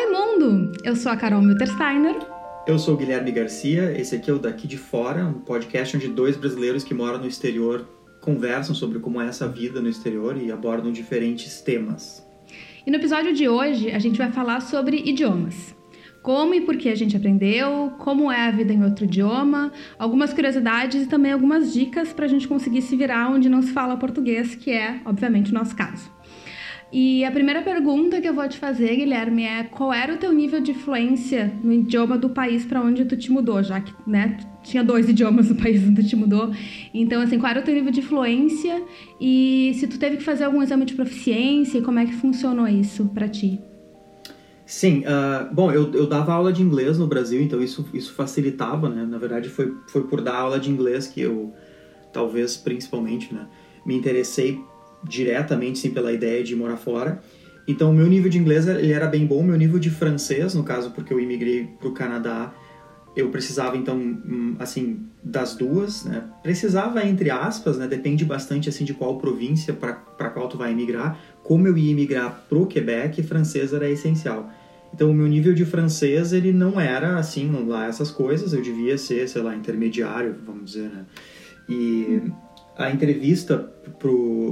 Oi, mundo! Eu sou a Carol Miltersteiner. Eu sou o Guilherme Garcia, esse aqui é o Daqui de Fora, um podcast onde dois brasileiros que moram no exterior conversam sobre como é essa vida no exterior e abordam diferentes temas. E no episódio de hoje a gente vai falar sobre idiomas. Como e por que a gente aprendeu, como é a vida em outro idioma, algumas curiosidades e também algumas dicas para a gente conseguir se virar onde não se fala português, que é, obviamente, o nosso caso. E a primeira pergunta que eu vou te fazer, Guilherme, é qual era o teu nível de fluência no idioma do país para onde tu te mudou, já que, né, tinha dois idiomas no país onde tu te mudou. Então, assim, qual era o teu nível de fluência e se tu teve que fazer algum exame de proficiência, como é que funcionou isso para ti? Sim, uh, bom, eu, eu dava aula de inglês no Brasil, então isso, isso facilitava, né? Na verdade, foi, foi por dar aula de inglês que eu, talvez principalmente, né, me interessei diretamente sim pela ideia de morar fora. Então, o meu nível de inglês ele era bem bom, meu nível de francês, no caso, porque eu imigrei para o Canadá, eu precisava então, hum, assim, das duas, né? Precisava entre aspas, né? Depende bastante assim de qual província para qual tu vai emigrar. Como eu ia emigrar pro Quebec, francês era essencial. Então, o meu nível de francês ele não era assim lá essas coisas. Eu devia ser, sei lá, intermediário, vamos dizer, né? E a entrevista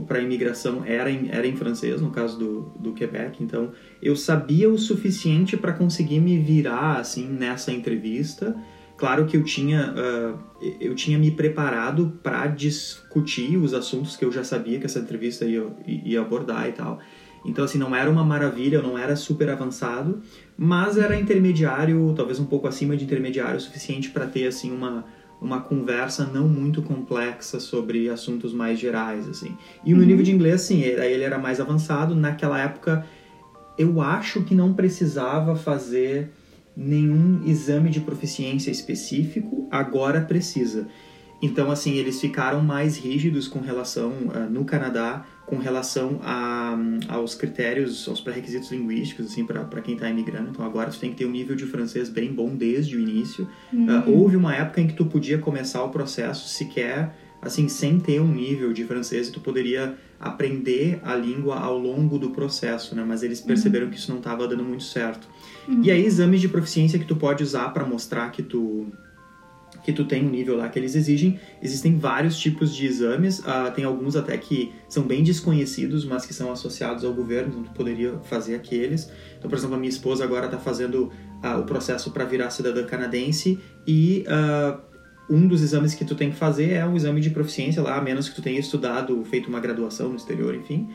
para a imigração era em, era em francês, no caso do, do Quebec, então eu sabia o suficiente para conseguir me virar assim nessa entrevista. Claro que eu tinha, uh, eu tinha me preparado para discutir os assuntos que eu já sabia que essa entrevista ia, ia abordar e tal. Então, assim, não era uma maravilha, eu não era super avançado, mas era intermediário, talvez um pouco acima de intermediário, o suficiente para ter, assim, uma, uma conversa não muito complexa sobre assuntos mais gerais, assim. E o meu uhum. nível de inglês, sim, ele era mais avançado. Naquela época, eu acho que não precisava fazer nenhum exame de proficiência específico, agora precisa. Então, assim, eles ficaram mais rígidos com relação, uh, no Canadá, com relação a, aos critérios, aos pré-requisitos linguísticos, assim, para quem está imigrando. Então, agora tu tem que ter um nível de francês bem bom desde o início. Uhum. Uh, houve uma época em que tu podia começar o processo sequer, assim, sem ter um nível de francês, e tu poderia aprender a língua ao longo do processo, né? Mas eles perceberam uhum. que isso não estava dando muito certo. Uhum. E aí, exames de proficiência que tu pode usar para mostrar que tu que tu tem um nível lá que eles exigem. Existem vários tipos de exames, uh, tem alguns até que são bem desconhecidos, mas que são associados ao governo, então tu poderia fazer aqueles. Então, por exemplo, a minha esposa agora está fazendo uh, o processo para virar cidadã canadense e uh, um dos exames que tu tem que fazer é um exame de proficiência lá, a menos que tu tenha estudado, feito uma graduação no exterior, enfim.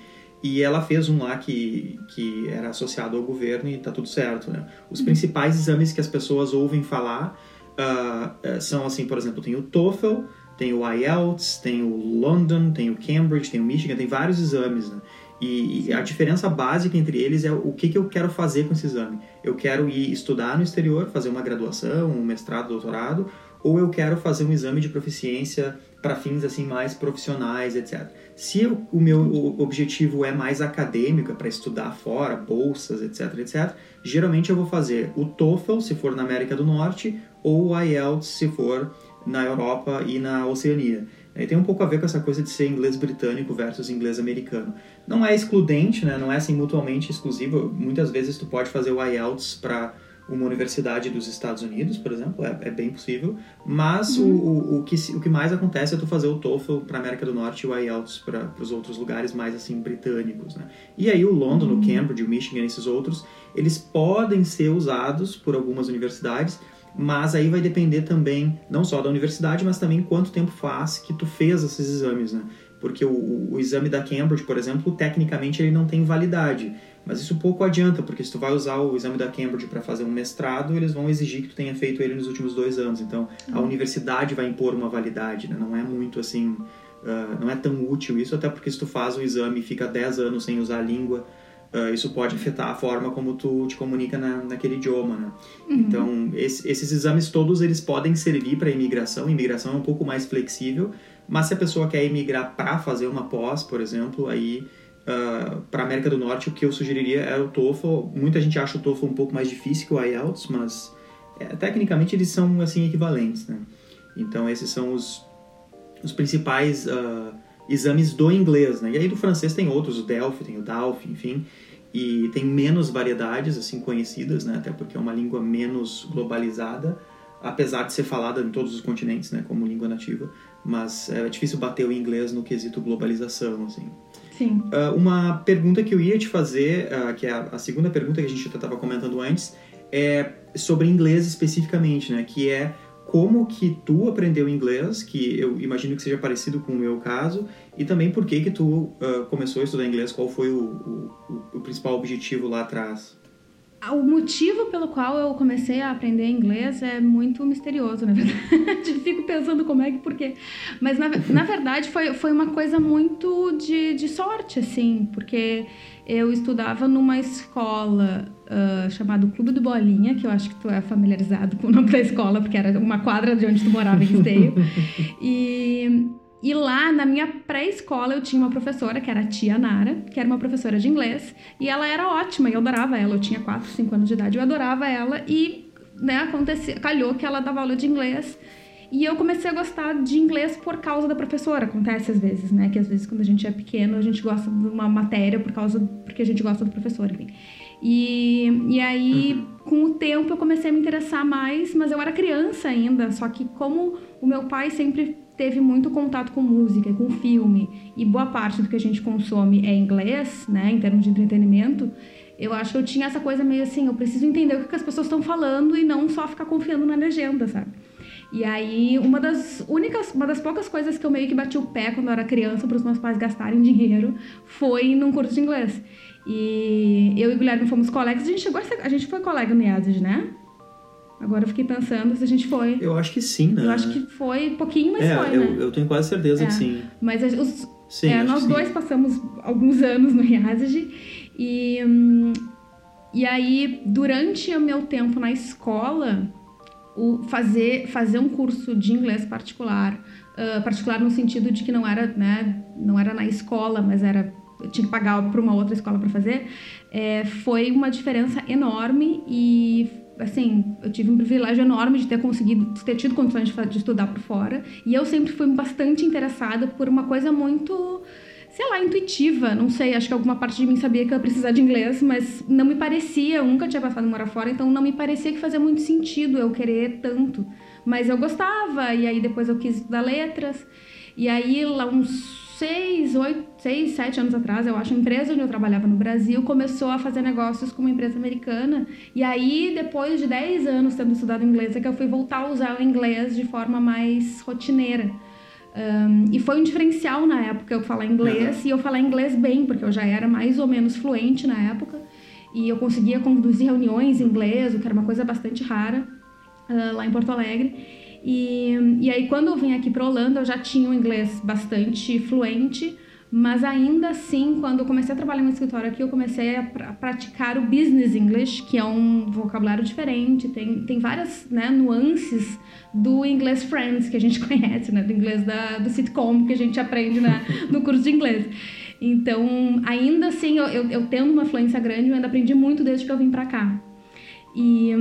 E ela fez um lá que, que era associado ao governo e tá tudo certo, né? Os uhum. principais exames que as pessoas ouvem falar uh, são assim, por exemplo, tem o TOEFL, tem o IELTS, tem o London, tem o Cambridge, tem o Michigan, tem vários exames, né? E, e a diferença básica entre eles é o que, que eu quero fazer com esse exame. Eu quero ir estudar no exterior, fazer uma graduação, um mestrado, doutorado, ou eu quero fazer um exame de proficiência para fins assim mais profissionais, etc. Se eu, o meu objetivo é mais acadêmico, para estudar fora, bolsas, etc, etc, geralmente eu vou fazer o TOEFL se for na América do Norte ou o IELTS se for na Europa e na Oceania. E tem um pouco a ver com essa coisa de ser inglês britânico versus inglês americano. Não é excludente, né? não é assim mutuamente exclusivo. Muitas vezes tu pode fazer o IELTS para uma universidade dos Estados Unidos, por exemplo, é, é bem possível. Mas uhum. o, o, o, que, o que mais acontece é tu fazer o TOEFL para América do Norte e o IELTS para os outros lugares mais assim britânicos, né? E aí o London, uhum. o Cambridge, o Michigan, esses outros, eles podem ser usados por algumas universidades, mas aí vai depender também não só da universidade, mas também quanto tempo faz que tu fez esses exames, né? Porque o, o exame da Cambridge, por exemplo, tecnicamente ele não tem validade. Mas isso pouco adianta, porque se tu vai usar o exame da Cambridge para fazer um mestrado, eles vão exigir que tu tenha feito ele nos últimos dois anos. Então, a uhum. universidade vai impor uma validade, né? Não é muito assim, uh, não é tão útil isso, até porque se tu faz o exame e fica 10 anos sem usar a língua, uh, isso pode afetar a forma como tu te comunica na, naquele idioma, né? Uhum. Então, esse, esses exames todos, eles podem servir para imigração. A imigração é um pouco mais flexível, mas se a pessoa quer emigrar para fazer uma pós, por exemplo, aí uh, ah, para América do Norte, o que eu sugeriria é o TOEFL. Muita gente acha o TOEFL um pouco mais difícil que o IELTS, mas é, tecnicamente eles são assim equivalentes, né? Então esses são os, os principais uh, exames do inglês, né? E aí do francês tem outros, o Delphi, tem o DALF, enfim. e tem menos variedades assim conhecidas, né? Até porque é uma língua menos globalizada, apesar de ser falada em todos os continentes, né? Como língua nativa, mas é difícil bater o inglês no quesito globalização, assim. Sim. Uh, uma pergunta que eu ia te fazer, uh, que é a, a, segunda pergunta que a gente estava comentando antes, é sobre inglês especificamente, né? Que é como que tu aprendeu inglês, que eu imagino que seja parecido com o meu caso, e também por que que tu uh, começou a estudar inglês, qual foi o, o, o, principal objetivo lá atrás? O motivo pelo qual eu comecei a aprender inglês é muito misterioso, na verdade. Fico pensando como é que, por quê. Mas, na, na verdade, foi, foi uma coisa muito de, de sorte, assim, porque eu estudava numa escola uh, chamada Clube do Bolinha, que eu acho que tu é familiarizado com o nome da escola, porque era uma quadra de onde tu morava em Esteio. e, e lá, na minha pré-escola, eu tinha uma professora, que era a tia Nara, que era uma professora de inglês, e ela era ótima, e eu adorava ela. Eu tinha 4, 5 anos de idade, eu adorava ela, e né, aconteceu, calhou que ela dava aula de inglês. E eu comecei a gostar de inglês por causa da professora. Acontece às vezes, né? Que às vezes quando a gente é pequeno, a gente gosta de uma matéria por causa porque a gente gosta do professor, enfim. E, e aí, com o tempo, eu comecei a me interessar mais, mas eu era criança ainda. Só que como o meu pai sempre teve muito contato com música, com filme, e boa parte do que a gente consome é inglês, né? Em termos de entretenimento, eu acho que eu tinha essa coisa meio assim, eu preciso entender o que as pessoas estão falando e não só ficar confiando na legenda, sabe? E aí, uma das únicas, uma das poucas coisas que eu meio que bati o pé quando eu era criança para os meus pais gastarem dinheiro foi num curso de inglês. E eu e o Guilherme fomos colegas, a gente chegou a, ser, a gente foi colega no IASIS, né? Agora eu fiquei pensando se a gente foi. Eu acho que sim, né? Eu acho que foi pouquinho, mas é, foi, eu, né? Eu tenho quase certeza é. que sim. Mas os, sim, é, nós dois sim. passamos alguns anos no IASIG e, hum, e aí, durante o meu tempo na escola, o fazer, fazer um curso de inglês particular, uh, particular no sentido de que não era, né, não era na escola, mas era eu tinha que pagar para uma outra escola para fazer, é, foi uma diferença enorme e assim, eu tive um privilégio enorme de ter conseguido, de ter tido condições de, de estudar por fora. E eu sempre fui bastante interessada por uma coisa muito sei lá, intuitiva, não sei, acho que alguma parte de mim sabia que eu ia precisar de inglês, mas não me parecia, eu nunca tinha passado a morar fora, então não me parecia que fazia muito sentido eu querer tanto. Mas eu gostava, e aí depois eu quis estudar letras, e aí lá uns seis, oito, seis, sete anos atrás, eu acho, a empresa onde eu trabalhava no Brasil começou a fazer negócios com uma empresa americana. E aí, depois de dez anos tendo estudado inglês, é que eu fui voltar a usar o inglês de forma mais rotineira. Um, e foi um diferencial na época eu falar inglês uhum. e eu falar inglês bem, porque eu já era mais ou menos fluente na época e eu conseguia conduzir reuniões em inglês, o que era uma coisa bastante rara uh, lá em Porto Alegre. E, e aí, quando eu vim aqui para Holanda, eu já tinha um inglês bastante fluente, mas ainda assim, quando eu comecei a trabalhar no escritório aqui, eu comecei a, pr a praticar o business English, que é um vocabulário diferente, tem, tem várias né, nuances do inglês Friends, que a gente conhece, né, do inglês da, do sitcom que a gente aprende na, no curso de inglês. Então, ainda assim, eu, eu, eu tendo uma fluência grande, eu ainda aprendi muito desde que eu vim para cá. E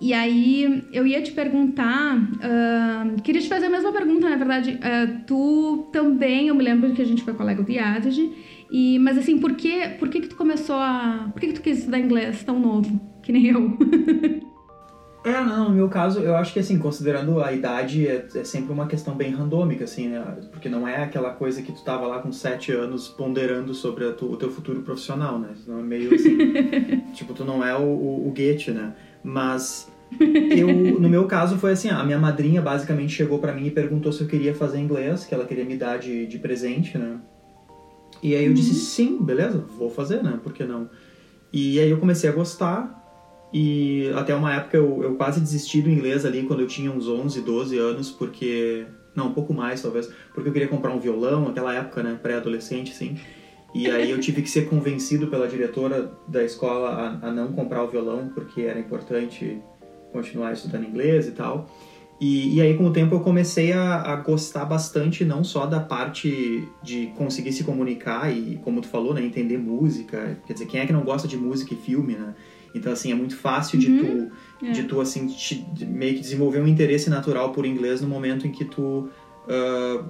e aí eu ia te perguntar, uh, queria te fazer a mesma pergunta, na verdade. Uh, tu também, eu me lembro que a gente foi colega do IADG, e, mas assim, por que, por que, que tu começou a. Por que, que tu quis estudar inglês tão novo, que nem eu? É, não, no meu caso, eu acho que assim, considerando a idade, é, é, sempre uma questão bem randômica, assim, né? Porque não é aquela coisa que tu tava lá com sete anos ponderando sobre tu, o teu futuro profissional, né? Senão é meio assim. tipo, tu não é o, o, o Goethe, né? Mas eu, no meu caso, foi assim: a minha madrinha basicamente chegou para mim e perguntou se eu queria fazer inglês, que ela queria me dar de, de presente, né? E aí eu uhum. disse: sim, beleza, vou fazer, né? Por que não? E aí eu comecei a gostar. E até uma época eu, eu quase desisti do inglês ali quando eu tinha uns 11, 12 anos, porque. Não, um pouco mais talvez, porque eu queria comprar um violão, naquela época, né? Pré-adolescente, assim. E aí eu tive que ser convencido pela diretora da escola a, a não comprar o violão, porque era importante continuar estudando inglês e tal. E, e aí, com o tempo, eu comecei a, a, gostar bastante, não só da parte de conseguir se comunicar e, como tu falou, né, entender música. Quer dizer, quem é que não gosta de música e filme, né? Então, assim, é muito fácil de uhum. tu, é. de tu assim, te, meio que desenvolver um interesse natural por inglês no momento em que tu uh,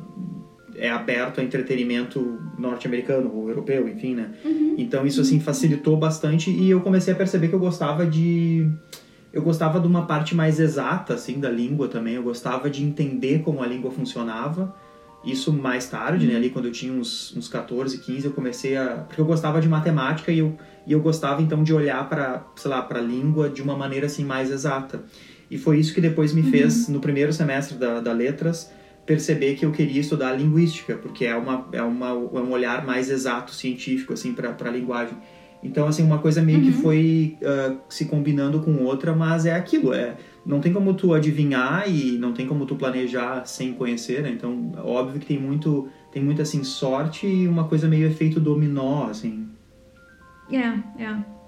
é aberto a entretenimento norte-americano ou europeu, enfim, né? Uhum. Então isso assim facilitou bastante e eu comecei a perceber que eu gostava de eu gostava de uma parte mais exata assim da língua também. Eu gostava de entender como a língua funcionava. Isso mais tarde, né? Ali quando eu tinha uns, uns 14, 15, eu comecei a. Porque eu gostava de matemática e eu, e eu gostava então de olhar para, sei lá, para a língua de uma maneira assim mais exata. E foi isso que depois me uhum. fez, no primeiro semestre da, da Letras, perceber que eu queria estudar linguística, porque é, uma, é, uma, é um olhar mais exato, científico, assim, para a linguagem. Então, assim, uma coisa meio uhum. que foi uh, se combinando com outra, mas é aquilo, é não tem como tu adivinhar e não tem como tu planejar sem conhecer, né? Então, óbvio que tem muito, tem muito assim sorte e uma coisa meio efeito dominó, assim. É, é.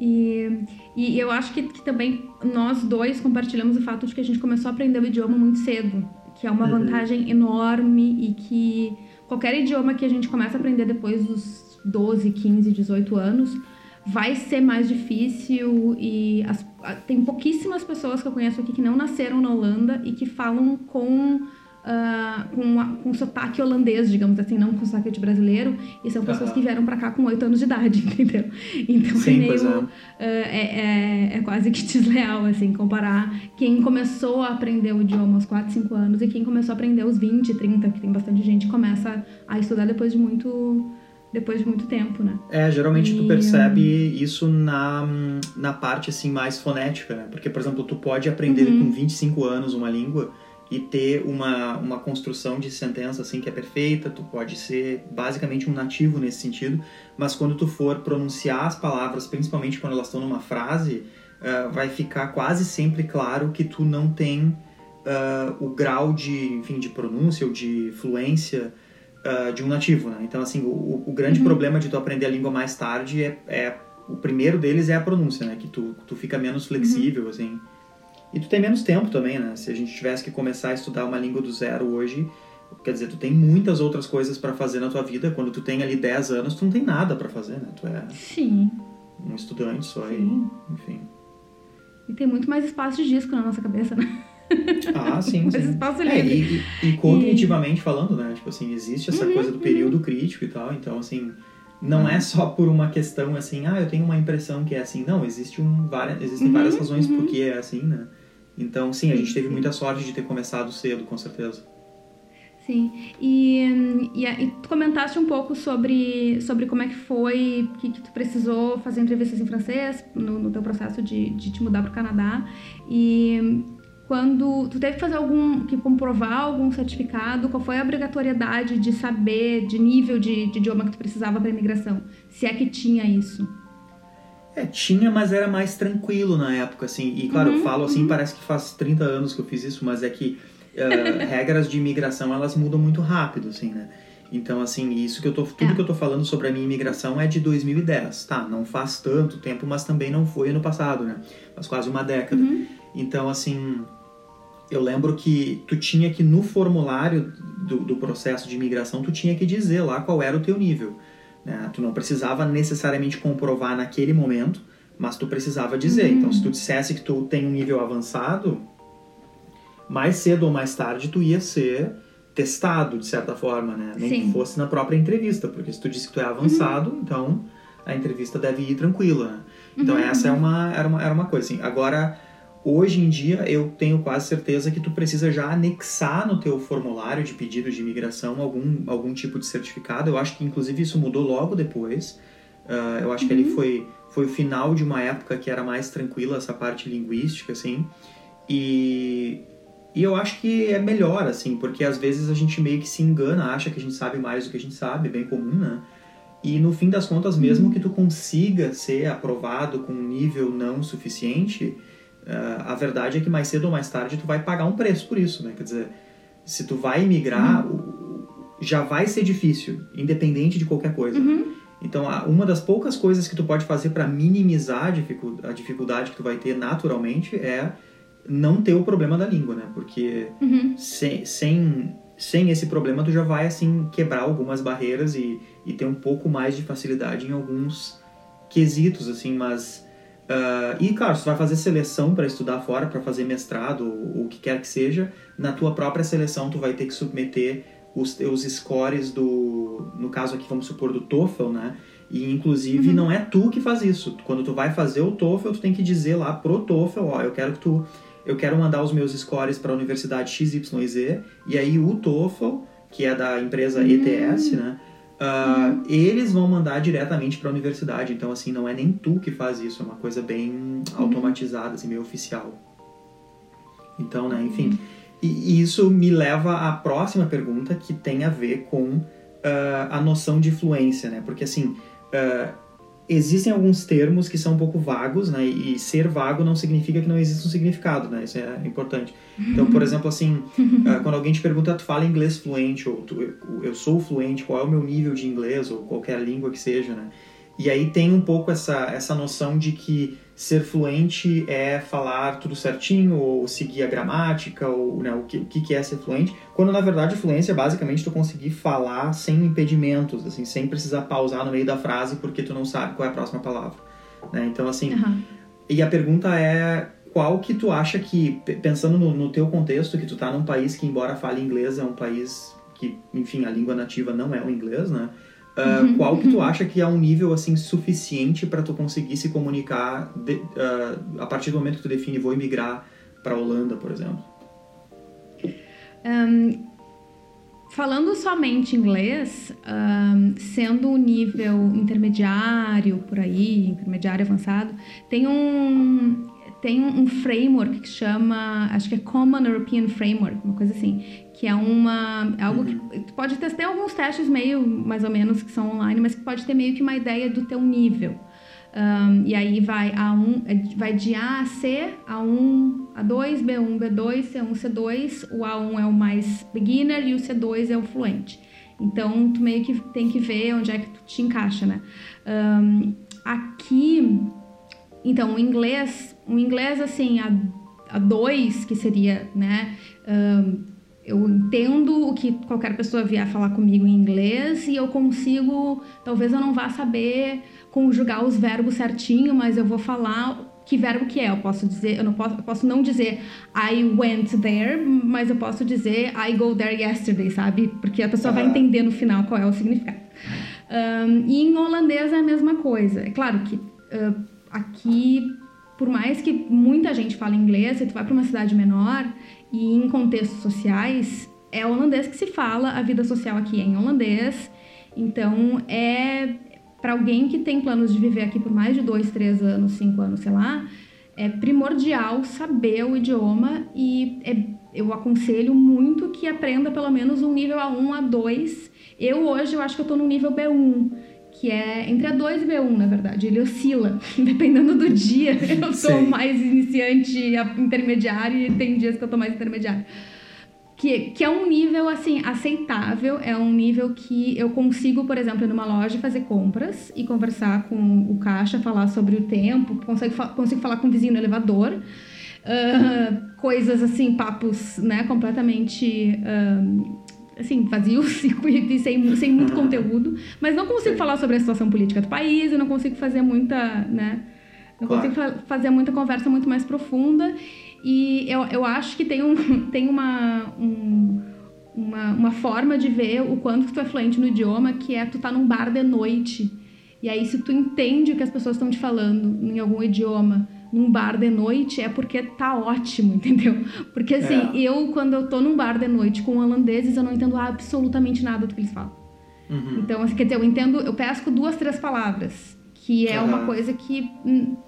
E, e eu acho que, que também nós dois compartilhamos o fato de que a gente começou a aprender o idioma muito cedo, que é uma uhum. vantagem enorme e que qualquer idioma que a gente começa a aprender depois dos 12, 15, 18 anos vai ser mais difícil e as, tem pouquíssimas pessoas que eu conheço aqui que não nasceram na Holanda e que falam com Uh, com, com sotaque holandês, digamos assim, não com sotaque de brasileiro, e são pessoas que vieram para cá com 8 anos de idade, entendeu? Então Sim, é meio. É. Uh, é, é, é, quase que desleal, assim, comparar quem começou a aprender o idioma aos 4, 5 anos e quem começou a aprender aos 20, 30, que tem bastante gente que começa a estudar depois de muito depois de muito tempo, né? É, geralmente e... tu percebe isso na, na parte assim mais fonética, né? Porque, por exemplo, tu pode aprender uhum. com 25 anos uma língua e ter uma, uma construção de sentença assim que é perfeita, tu pode ser basicamente um nativo nesse sentido, mas quando tu for pronunciar as palavras, principalmente quando elas estão numa frase, uh, vai ficar quase sempre claro que tu não tem uh, o grau de, enfim, de pronúncia ou de fluência uh, de um nativo, né? Então, assim, o, o grande uhum. problema de tu aprender a língua mais tarde é, é, o primeiro deles é a pronúncia, né? Que tu, tu fica menos flexível, uhum. assim. E tu tem menos tempo também, né? Se a gente tivesse que começar a estudar uma língua do zero hoje, quer dizer, tu tem muitas outras coisas para fazer na tua vida. Quando tu tem ali 10 anos, tu não tem nada para fazer, né? Tu é Sim. um estudante só Sim. e, enfim. E tem muito mais espaço de disco na nossa cabeça, né? Ah, sim, sim. espaço é, e, e, cognitivamente e... falando, né? Tipo assim, existe essa uhum, coisa do período uhum. crítico e tal, então assim, não é só por uma questão assim, ah, eu tenho uma impressão que é assim. Não, existe um, várias, existem uhum, várias razões uhum. por que é assim, né? Então, sim, a gente teve muita sorte de ter começado cedo, com certeza. Sim, e, e, e, tu comentaste um pouco sobre, sobre como é que foi, que, que tu precisou fazer entrevistas em francês no, no teu processo de, de te mudar para o Canadá. E quando tu teve que fazer algum, que comprovar algum certificado, qual foi a obrigatoriedade de saber, de nível de, de idioma que tu precisava para imigração? Se é que tinha isso? É, tinha, mas era mais tranquilo na época, assim. E claro, uhum, eu falo assim, uhum. parece que faz 30 anos que eu fiz isso, mas é que uh, regras de imigração, elas mudam muito rápido, assim, né? Então, assim, isso que eu tô, tudo é. que eu tô falando sobre a minha imigração é de 2010, tá? Não faz tanto tempo, mas também não foi ano passado, né? Faz quase uma década. Uhum. Então, assim, eu lembro que tu tinha que no formulário do, do, processo de imigração tu tinha que dizer lá qual era o teu nível né? tu não precisava necessariamente comprovar naquele momento mas tu precisava dizer uhum. então se tu dissesse que tu tem um nível avançado mais cedo ou mais tarde tu ia ser testado de certa forma né nem Sim. que fosse na própria entrevista porque se tu disse que tu é avançado uhum. então a entrevista deve ir tranquila então uhum. essa é uma era uma era uma coisa assim agora Hoje em dia, eu tenho quase certeza que tu precisa já anexar no teu formulário de pedido de imigração algum, algum tipo de certificado. Eu acho que, inclusive, isso mudou logo depois. Uh, eu acho uhum. que ali uhum. foi, foi o final de uma época que era mais tranquila essa parte linguística, assim. E, e eu acho que é melhor, assim, porque às vezes a gente meio que se engana, acha que a gente sabe mais do que a gente sabe, é bem comum, né? E no fim das contas, mesmo uhum. que tu consiga ser aprovado com um nível não suficiente a verdade é que mais cedo ou mais tarde tu vai pagar um preço por isso, né? Quer dizer, se tu vai migrar, uhum. já vai ser difícil, independente de qualquer coisa. Uhum. Então, uma das poucas coisas que tu pode fazer para minimizar a dificuldade que tu vai ter naturalmente é não ter o problema da língua, né? Porque uhum. sem, sem, sem esse problema tu já vai, assim, quebrar algumas barreiras e, e ter um pouco mais de facilidade em alguns quesitos, assim, mas Uh, e claro, você vai fazer seleção para estudar fora, para fazer mestrado ou o que quer que seja, na tua própria seleção tu vai ter que submeter os teus scores do, no caso aqui vamos supor do TOEFL, né? E inclusive uhum. não é tu que faz isso. Quando tu vai fazer o TOEFL, tu tem que dizer lá pro TOEFL, ó, eu quero que tu eu quero mandar os meus scores para a universidade XYZ e aí o TOEFL, que é da empresa ETS, uhum. né? Uh, uhum. Eles vão mandar diretamente para a universidade. Então, assim, não é nem tu que faz isso, é uma coisa bem uhum. automatizada, assim, meio oficial. Então, né, enfim. E, e isso me leva à próxima pergunta que tem a ver com uh, a noção de fluência, né? Porque, assim, uh, existem alguns termos que são um pouco vagos, né? E ser vago não significa que não existe um significado, né? Isso é importante. Então, por exemplo, assim, uh, quando alguém te pergunta, tu fala inglês fluente, ou tu, eu, eu sou fluente, qual é o meu nível de inglês, ou qualquer língua que seja, né? E aí tem um pouco essa, essa noção de que ser fluente é falar tudo certinho, ou seguir a gramática, ou né, o, que, o que é ser fluente, quando na verdade fluência é basicamente tu conseguir falar sem impedimentos, assim, sem precisar pausar no meio da frase porque tu não sabe qual é a próxima palavra. Né? Então, assim, uhum. e a pergunta é qual que tu acha que, pensando no, no teu contexto, que tu tá num país que, embora fale inglês, é um país que, enfim, a língua nativa não é o inglês, né? Uh, qual que tu uhum. acha que é um nível assim suficiente para tu conseguir se comunicar de, uh, a partir do momento que tu define vou emigrar para a Holanda, por exemplo? Um, falando somente inglês, um, sendo um nível intermediário por aí, intermediário avançado, tem um tem um framework que chama, acho que é Common European Framework, uma coisa assim, que é uma algo que uhum. tu pode ter, alguns testes meio mais ou menos que são online, mas que pode ter meio que uma ideia do teu nível. Um, e aí vai A1, é, vai de A a C, A1, A2, B1, B2, C1, C2. O A1 é o mais beginner e o C2 é o fluente. Então tu meio que tem que ver onde é que tu te encaixa, né? Um, aqui então, o inglês, o inglês assim, a, a dois, que seria, né? Um, eu entendo o que qualquer pessoa vier falar comigo em inglês e eu consigo, talvez eu não vá saber conjugar os verbos certinho, mas eu vou falar que verbo que é. Eu posso dizer, eu não posso, eu posso não dizer I went there, mas eu posso dizer I go there yesterday, sabe? Porque a pessoa vai entender no final qual é o significado. Um, e em holandês é a mesma coisa. É claro que uh, aqui, por mais que muita gente fale inglês, se tu vai para uma cidade menor e em contextos sociais, é holandês que se fala, a vida social aqui é em holandês. Então, é para alguém que tem planos de viver aqui por mais de dois, três anos, cinco anos, sei lá, é primordial saber o idioma e é, eu aconselho muito que aprenda pelo menos um nível A1, A2. Eu hoje eu acho que eu estou no nível B1 que é entre a 2 e B1, na verdade. Ele oscila, dependendo do dia. Eu sou mais iniciante, intermediário, e tem dias que eu tô mais intermediário. Que, que é um nível, assim, aceitável. É um nível que eu consigo, por exemplo, ir numa loja fazer compras e conversar com o caixa, falar sobre o tempo, consigo, consigo falar com o vizinho no elevador. Uh, coisas assim, papos, né, completamente uh, assim, vazios e sem, sem muito conteúdo. Mas não consigo falar sobre a situação política do país, eu não consigo fazer muita, né? Não claro. consigo fazer muita conversa muito mais profunda. E eu, eu acho que tem, um, tem uma, um, uma, uma forma de ver o quanto tu é fluente no idioma, que é tu tá num bar de noite. E aí, se tu entende o que as pessoas estão te falando em algum idioma, num bar de noite é porque tá ótimo, entendeu? Porque assim, é. eu quando eu tô num bar de noite com holandeses, eu não entendo absolutamente nada do que eles falam. Uhum. Então, assim, quer dizer, eu entendo, eu pesco duas, três palavras, que é uhum. uma coisa que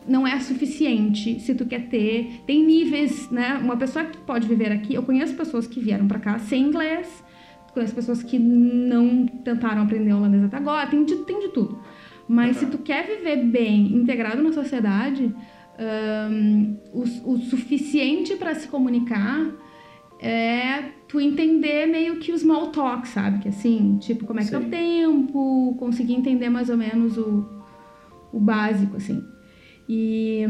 não é suficiente se tu quer ter. Tem níveis, né? Uma pessoa que pode viver aqui, eu conheço pessoas que vieram para cá sem inglês, conheço pessoas que não tentaram aprender holandês até agora, tem de, tem de tudo. Mas uhum. se tu quer viver bem, integrado na sociedade, um, o, o suficiente para se comunicar é tu entender meio que o small talk, sabe? Que assim, tipo, como é que Sim. tá o tempo, conseguir entender mais ou menos o, o básico, assim. E,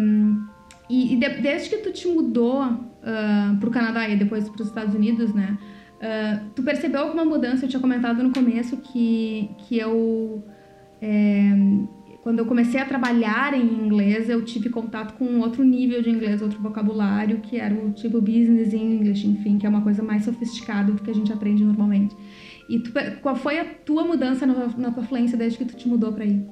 e, e de, desde que tu te mudou uh, pro Canadá e depois pros Estados Unidos, né? Uh, tu percebeu alguma mudança? Eu tinha comentado no começo que, que eu... É, quando eu comecei a trabalhar em inglês, eu tive contato com outro nível de inglês, outro vocabulário, que era o tipo business English, enfim, que é uma coisa mais sofisticada do que a gente aprende normalmente. E tu, qual foi a tua mudança na, na tua fluência desde que tu te mudou para aí?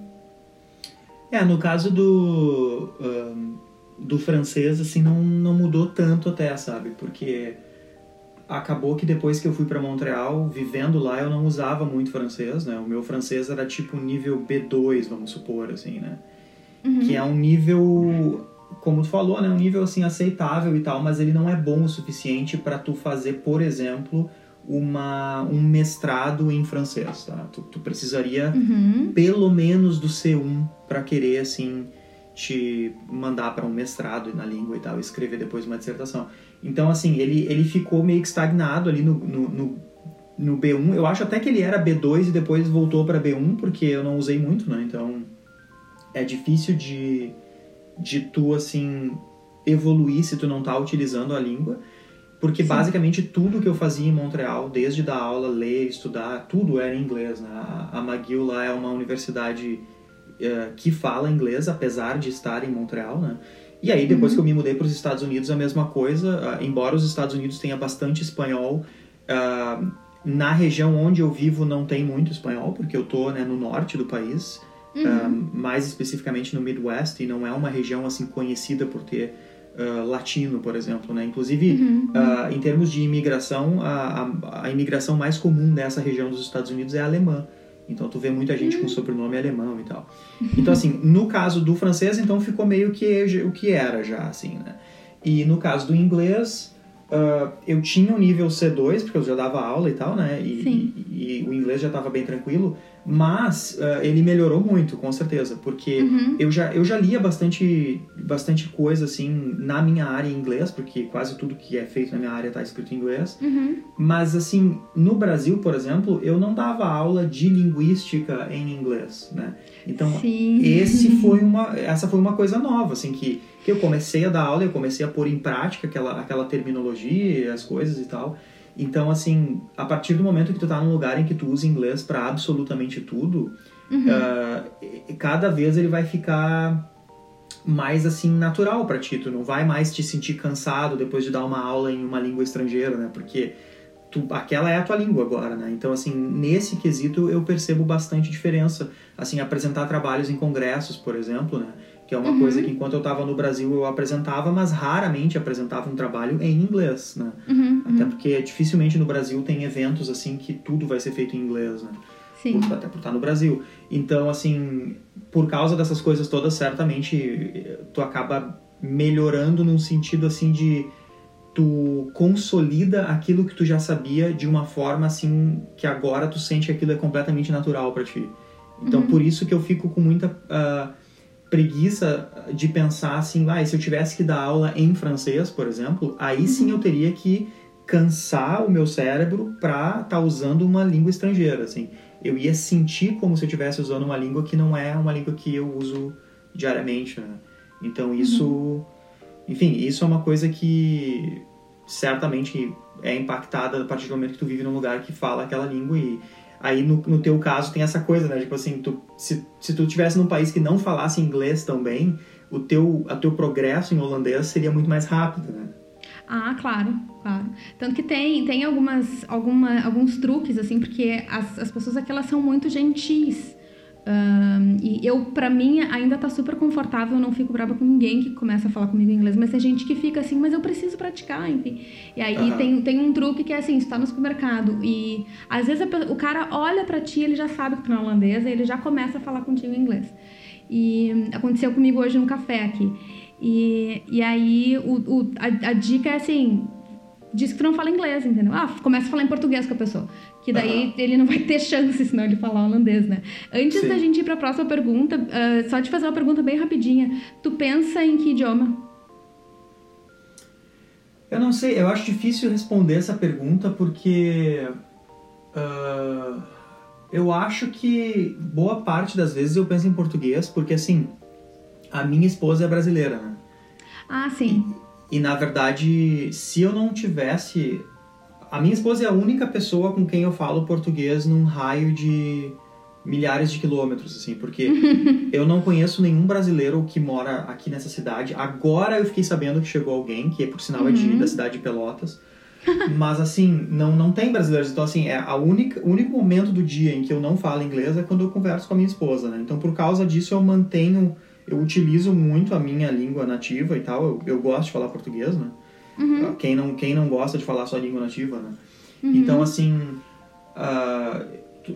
É, no caso do, um, do francês, assim, não, não mudou tanto até, sabe? Porque acabou que depois que eu fui para Montreal, vivendo lá, eu não usava muito francês, né? O meu francês era tipo nível B2, vamos supor, assim, né? Uhum. Que é um nível, como tu falou, né? Um nível, assim, aceitável e tal, mas ele não é bom o suficiente para tu fazer, por exemplo, uma, um mestrado em francês, tá? Tu, tu precisaria uhum. pelo menos do C1 para querer, assim, te mandar para um mestrado na língua e tal, escrever depois uma dissertação. Então, assim, ele, ele ficou meio que estagnado ali no, no, no, no B1. Eu acho até que ele era B2 e depois voltou para B1, porque eu não usei muito, né? Então, é difícil de, de tu, assim, evoluir se tu não tá utilizando a língua. Porque Sim. basicamente tudo que eu fazia em Montreal, desde dar aula, ler, estudar, tudo era em inglês, né? A, a McGill lá é uma universidade uh, que fala inglês, apesar de estar em Montreal, né? E aí, depois uhum. que eu me mudei para os Estados Unidos, a mesma coisa. Uh, embora os Estados Unidos tenha bastante espanhol, uh, na região onde eu vivo não tem muito espanhol, porque eu tô né, no norte do país, uhum. uh, mais especificamente no Midwest, e não é uma região assim conhecida por ter latino, por exemplo. Né? Inclusive, uhum. em termos de imigração, a, a, a imigração mais comum dessa região dos Estados Unidos é a alemã. Então tu vê muita gente com hum. sobrenome alemão e tal. Então assim, no caso do francês, então ficou meio que o que era já, assim, né? E no caso do inglês, uh, eu tinha o um nível C2, porque eu já dava aula e tal, né? E, e, e o inglês já estava bem tranquilo. Mas uh, ele melhorou muito, com certeza, porque uhum. eu, já, eu já lia bastante, bastante coisa assim na minha área em inglês, porque quase tudo que é feito na minha área está escrito em inglês. Uhum. Mas assim, no Brasil, por exemplo, eu não dava aula de linguística em inglês, né? Então, Sim. esse foi uma, essa foi uma coisa nova, assim, que, que eu comecei a dar aula, eu comecei a pôr em prática aquela, aquela terminologia, as coisas e tal. Então, assim, a partir do momento que tu tá num lugar em que tu usa inglês para absolutamente tudo, uhum. uh, cada vez ele vai ficar mais, assim, natural para ti. Tu não vai mais te sentir cansado depois de dar uma aula em uma língua estrangeira, né? Porque tu, aquela é a tua língua agora, né? Então, assim, nesse quesito eu percebo bastante diferença. Assim, apresentar trabalhos em congressos, por exemplo, né? Que é uma uhum. coisa que enquanto eu estava no Brasil eu apresentava, mas raramente apresentava um trabalho em inglês, né? Uhum, até uhum. porque dificilmente no Brasil tem eventos assim que tudo vai ser feito em inglês, né? Sim. Por, até por estar no Brasil. Então, assim, por causa dessas coisas todas, certamente tu acaba melhorando num sentido assim de tu consolida aquilo que tu já sabia de uma forma assim que agora tu sente que aquilo é completamente natural para ti. Então, uhum. por isso que eu fico com muita uh, preguiça de pensar assim, ah, se eu tivesse que dar aula em francês, por exemplo, aí sim uhum. eu teria que cansar o meu cérebro para estar tá usando uma língua estrangeira, assim. Eu ia sentir como se eu estivesse usando uma língua que não é uma língua que eu uso diariamente, né? Então isso, uhum. enfim, isso é uma coisa que certamente é impactada a partir do momento que tu vive num lugar que fala aquela língua e Aí no, no teu caso tem essa coisa, né? Tipo assim, tu, se, se tu tivesse num país que não falasse inglês tão bem, o teu, a teu progresso em holandês seria muito mais rápido, né? Ah, claro, claro. Tanto que tem, tem algumas, alguma, alguns truques, assim, porque as, as pessoas aqui elas são muito gentis. Um, e eu, para mim, ainda tá super confortável, eu não fico brava com ninguém que começa a falar comigo em inglês, mas tem gente que fica assim, mas eu preciso praticar, enfim. E aí uhum. tem, tem um truque que é assim, você tá no supermercado e às vezes a, o cara olha para ti, ele já sabe que tu não é holandesa, ele já começa a falar contigo em inglês. E aconteceu comigo hoje no café aqui. E, e aí o, o a, a dica é assim, diz que tu não fala inglês, entendeu? Ah, começa a falar em português com a pessoa. Que daí uhum. ele não vai ter chance, senão ele falar holandês, né? Antes Sim. da gente ir para a próxima pergunta, uh, só te fazer uma pergunta bem rapidinha. Tu pensa em que idioma? Eu não sei, eu acho difícil responder essa pergunta porque uh, eu acho que boa parte das vezes eu penso em português, porque assim, a minha esposa é brasileira, né? Ah, sim. E, na verdade, se eu não tivesse a minha esposa é a única pessoa com quem eu falo português num raio de milhares de quilômetros, assim, porque eu não conheço nenhum brasileiro que mora aqui nessa cidade. Agora eu fiquei sabendo que chegou alguém, que por sinal é de, uhum. da cidade de Pelotas. Mas assim, não, não tem brasileiros. Então, assim, é a única, o único momento do dia em que eu não falo inglês é quando eu converso com a minha esposa, né? Então, por causa disso, eu mantenho, eu utilizo muito a minha língua nativa e tal. Eu, eu gosto de falar português, né? Uhum. Quem, não, quem não gosta de falar sua língua nativa, né? Uhum. Então, assim, uh,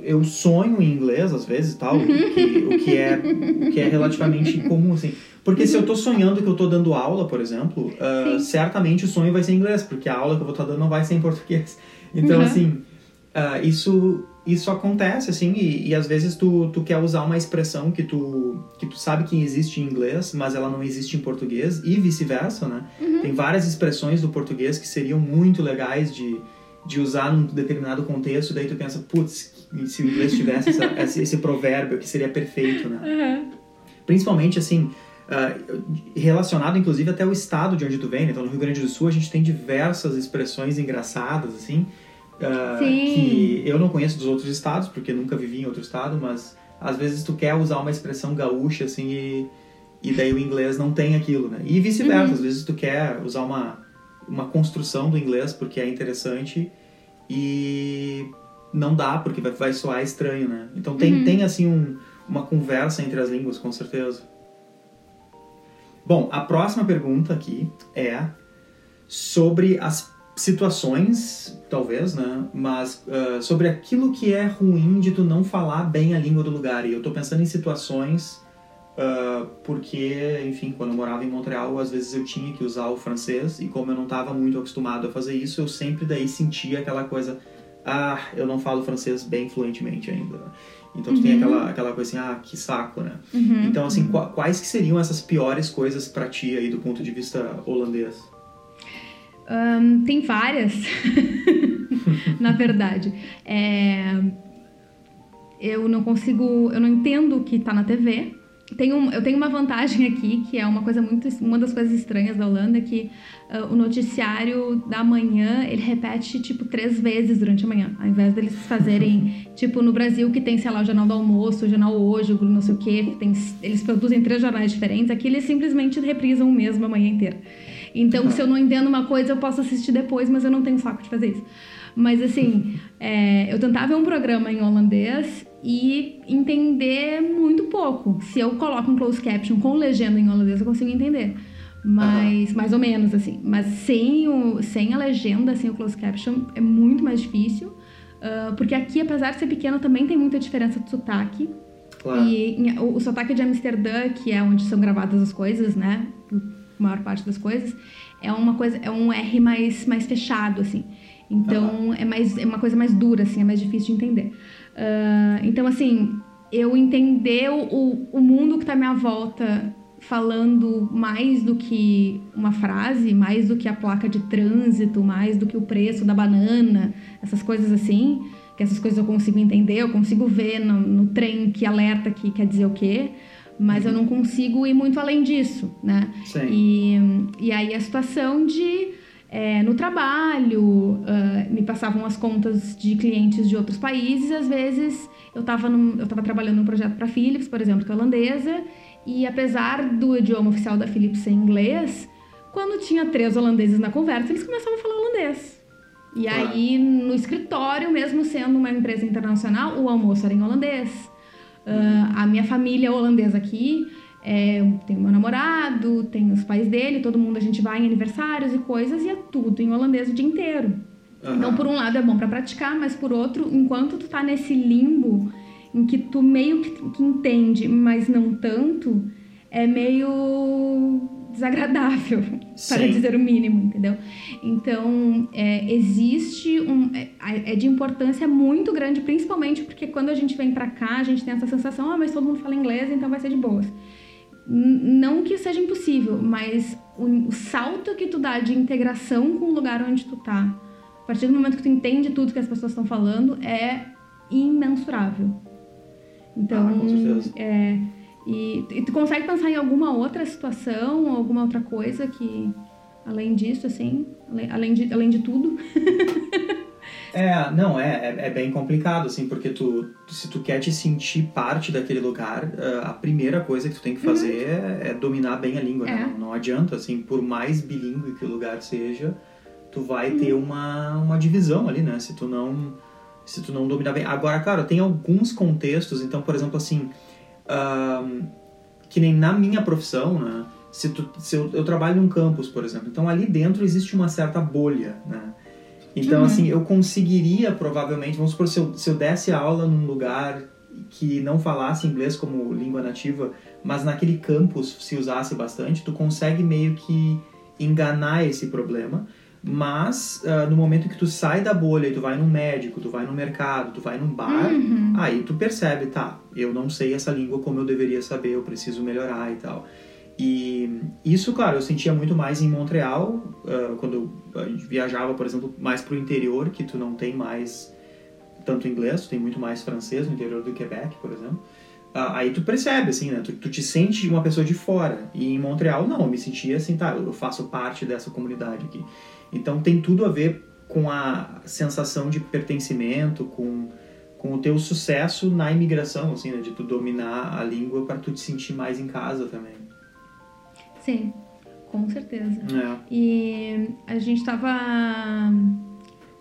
eu sonho em inglês às vezes tal, o, que, o, que é, o que é relativamente comum, assim. Porque se eu tô sonhando que eu tô dando aula, por exemplo, uh, certamente o sonho vai ser em inglês, porque a aula que eu vou estar dando não vai ser em português. Então, uhum. assim, uh, isso, isso acontece, assim, e, e, às vezes tu, tu quer usar uma expressão que tu, que tu sabe que existe em inglês, mas ela não existe em português, e vice-versa, né? Uhum. Tem várias expressões do português que seriam muito legais de, de usar num determinado contexto, daí tu pensa, putz, se o inglês tivesse essa, esse, esse provérbio que seria perfeito, né? Uhum. Principalmente, assim, Uh, relacionado inclusive até o estado de onde tu vem. Né? Então, no Rio Grande do Sul a gente tem diversas expressões engraçadas, assim, uh, que eu não conheço dos outros estados, porque nunca vivi em outro estado, mas às vezes tu quer usar uma expressão gaúcha, assim, e, e daí o inglês não tem aquilo, né? E vice-versa, uhum. às vezes tu quer usar uma, uma construção do inglês porque é interessante e não dá porque vai, vai soar estranho, né? Então tem, uhum. tem assim, um, uma conversa entre as línguas, com certeza. Bom, a próxima pergunta aqui é sobre as situações, talvez, né? Mas uh, sobre aquilo que é ruim de tu não falar bem a língua do lugar. E eu tô pensando em situações uh, porque, enfim, quando eu morava em Montreal, às vezes eu tinha que usar o francês e como eu não estava muito acostumado a fazer isso, eu sempre daí sentia aquela coisa, ah, eu não falo francês bem fluentemente ainda. Então tu uhum. tem aquela, aquela coisa assim, ah, que saco, né? Uhum. Então, assim, uhum. quais que seriam essas piores coisas para ti aí do ponto de vista holandês? Um, tem várias, na verdade. É... Eu não consigo, eu não entendo o que tá na TV, tenho, eu tenho uma vantagem aqui, que é uma coisa muito. Uma das coisas estranhas da Holanda, que uh, o noticiário da manhã ele repete tipo três vezes durante a manhã. Ao invés deles fazerem, tipo, no Brasil, que tem, sei lá, o Jornal do Almoço, o Jornal Hoje, o não sei o quê, tem, eles produzem três jornais diferentes, aqui eles simplesmente reprisam o mesmo a manhã inteira. Então, se eu não entendo uma coisa, eu posso assistir depois, mas eu não tenho saco de fazer isso. Mas assim, é, eu tentava ver um programa em holandês e entender muito pouco. Se eu coloco um closed caption com legenda em holandês, eu consigo entender. Mas, uhum. mais ou menos, assim. Mas sem, o, sem a legenda, sem o closed caption, é muito mais difícil. Uh, porque aqui, apesar de ser pequeno, também tem muita diferença de sotaque. Claro. E o, o sotaque de Amsterdã, que é onde são gravadas as coisas, né? Maior parte das coisas, é uma coisa, é um R mais, mais fechado, assim. Então, uhum. é, mais, é uma coisa mais dura, assim, é mais difícil de entender. Uh, então, assim, eu entender o, o mundo que está à minha volta falando mais do que uma frase, mais do que a placa de trânsito, mais do que o preço da banana, essas coisas assim, que essas coisas eu consigo entender, eu consigo ver no, no trem que alerta que quer dizer o quê, mas uhum. eu não consigo ir muito além disso, né? Sim. E, e aí a situação de é, no trabalho, uh, me passavam as contas de clientes de outros países. Às vezes eu estava eu tava trabalhando num projeto para a Philips, por exemplo, que é holandesa, e apesar do idioma oficial da Philips ser inglês, quando tinha três holandeses na conversa, eles começavam a falar holandês. E aí, no escritório, mesmo sendo uma empresa internacional, o almoço era em holandês. Uh, a minha família holandesa aqui é, tem meu namorado, tem os pais dele, todo mundo a gente vai em aniversários e coisas e é tudo em holandês o dia inteiro. Uhum. Então, por um lado é bom para praticar, mas por outro, enquanto tu tá nesse limbo em que tu meio que, que entende, mas não tanto, é meio desagradável, Sim. para dizer o mínimo, entendeu? Então, é, existe um. É, é, de importância muito grande, principalmente porque quando a gente vem para cá, a gente tem essa sensação, ah, mas todo mundo fala inglês, então vai ser de boas. Não que seja impossível, mas o, o, salto que tu dá de integração com o lugar onde tu tá, a partir do momento que tu entende tudo que as pessoas estão falando, é imensurável. Então, ah, com certeza. é. E, e tu consegue pensar em alguma outra situação, alguma outra coisa que, além disso, assim, além de, além de tudo? É, não, é, é, é, bem complicado, assim, porque tu, se tu quer te sentir parte daquele lugar, eh, a primeira coisa que tu tem que fazer uhum. é, é, dominar bem a língua, né? é. né? Não, não, adianta, assim, por mais bilíngue que o lugar seja, tu vai ter uma, uma divisão ali, né? Se tu não se tu não dominar bem. Agora, cara, tem alguns contextos, então, por exemplo, assim, que nem na minha profissão, né? Se, tu, se eu, eu, trabalho num campus, por exemplo, então ali dentro existe uma certa bolha, né? Então, uhum. assim, eu conseguiria provavelmente, vamos supor, se eu, se eu desse aula num lugar que não falasse inglês como língua nativa, mas naquele campus se usasse bastante, tu consegue meio que enganar esse problema. Mas uh, no momento que tu sai da bolha e tu vai num médico, tu vai no mercado, tu vai num bar, uhum. aí tu percebe, tá, eu não sei essa língua como eu deveria saber, eu preciso melhorar e tal. E isso, claro, eu sentia muito mais em Montreal, uh, quando eu viajava, por exemplo, mais pro interior, que tu não tem mais tanto inglês, tu tem muito mais francês no interior do Quebec, por exemplo. Uh, aí tu percebe, assim, né? Tu, tu, te sente uma pessoa de fora. E em Montreal, não, eu me sentia assim, tá, eu faço parte dessa comunidade aqui. Então tem tudo a ver com a sensação de pertencimento, com, com o teu sucesso na imigração, assim, né? De tu dominar a língua para tu te sentir mais em casa também. Sim, com certeza. É. E a gente estava a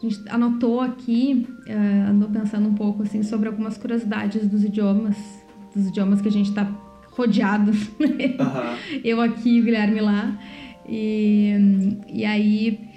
gente anotou aqui, uh, andou pensando um pouco assim sobre algumas curiosidades dos idiomas, dos idiomas que a gente está rodeado. Uhum. Eu aqui, o Guilherme lá. E, e aí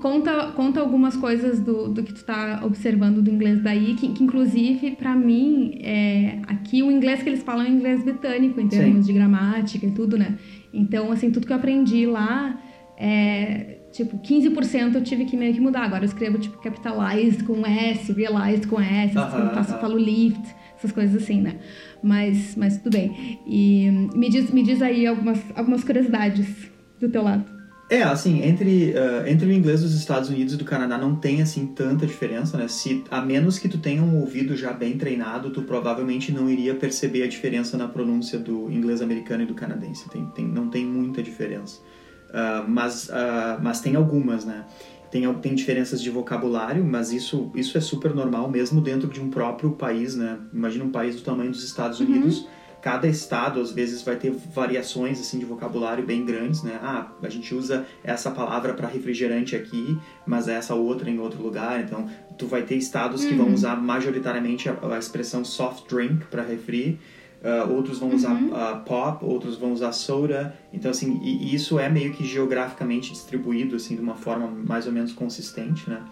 conta, conta algumas coisas do, do que tu está observando do inglês daí, que, que inclusive, para mim, é, aqui o inglês que eles falam é inglês britânico, em termos Sim. de gramática e tudo, né? Então, assim, tudo que eu aprendi lá, é, tipo, 15% eu tive que meio que mudar. Agora eu escrevo, tipo, capitalized com S, realized com S, uh -huh, eu falo lift, essas coisas assim, né? Mas, mas tudo bem. E me diz, me diz aí algumas, algumas curiosidades do teu lado. É, assim, entre, uh, entre o inglês dos Estados Unidos e do Canadá não tem, assim, tanta diferença, né? Se, a menos que tu tenha um ouvido já bem treinado, tu provavelmente não iria perceber a diferença na pronúncia do inglês americano e do canadense. Tem, tem, não tem muita diferença. Uh, mas, uh, mas tem algumas, né? Tem, tem diferenças de vocabulário, mas isso, isso é super normal mesmo dentro de um próprio país, né? Imagina um país do tamanho dos Estados uhum. Unidos... Uhum cada estado às vezes vai ter variações assim de vocabulário bem grandes, né? Ah, a gente usa essa palavra para refrigerante aqui, mas essa outra em outro lugar. Então, tu vai ter estados uhum. que vão uhum. usar majoritariamente a, a expressão soft drink para refri. Uh, outros vão usar uh, pop, outros vão usar soda. Então, assim, e, e isso é meio que geograficamente distribuído, assim, de uma forma mais ou menos consistente, né?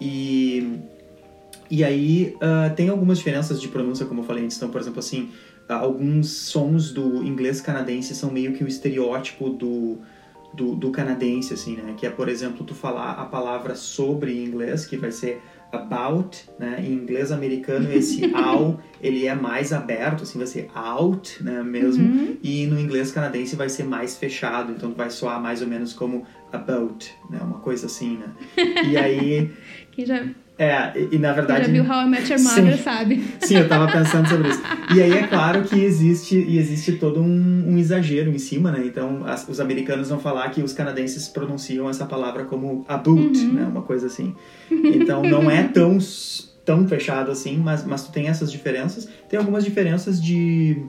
E, e aí, uh, tem algumas diferenças de pronúncia, como eu falei antes. Então, por exemplo, assim, alguns sons do inglês canadense são meio que o estereótipo do, do, do, canadense, assim, né? Que é, por exemplo, tu falar a palavra sobre em inglês, que vai ser about, né? Em inglês americano, esse ao, ele é mais aberto, assim, vai ser out, né? Mesmo. Uhum. E no inglês canadense vai ser mais fechado, então vai soar mais ou menos como about, né? Uma coisa assim, né? E aí... que já é, e, e, na verdade. Já viu How I Met Your Mother, sim, sabe? Sim, eu tava pensando sobre isso. E aí é claro que existe, e existe todo um, um exagero em cima, né? Então as, os americanos vão falar que os canadenses pronunciam essa palavra como a boot, uhum. né? Uma coisa assim. Então não é tão, tão fechado assim, mas, mas tu tem essas diferenças. Tem algumas diferenças de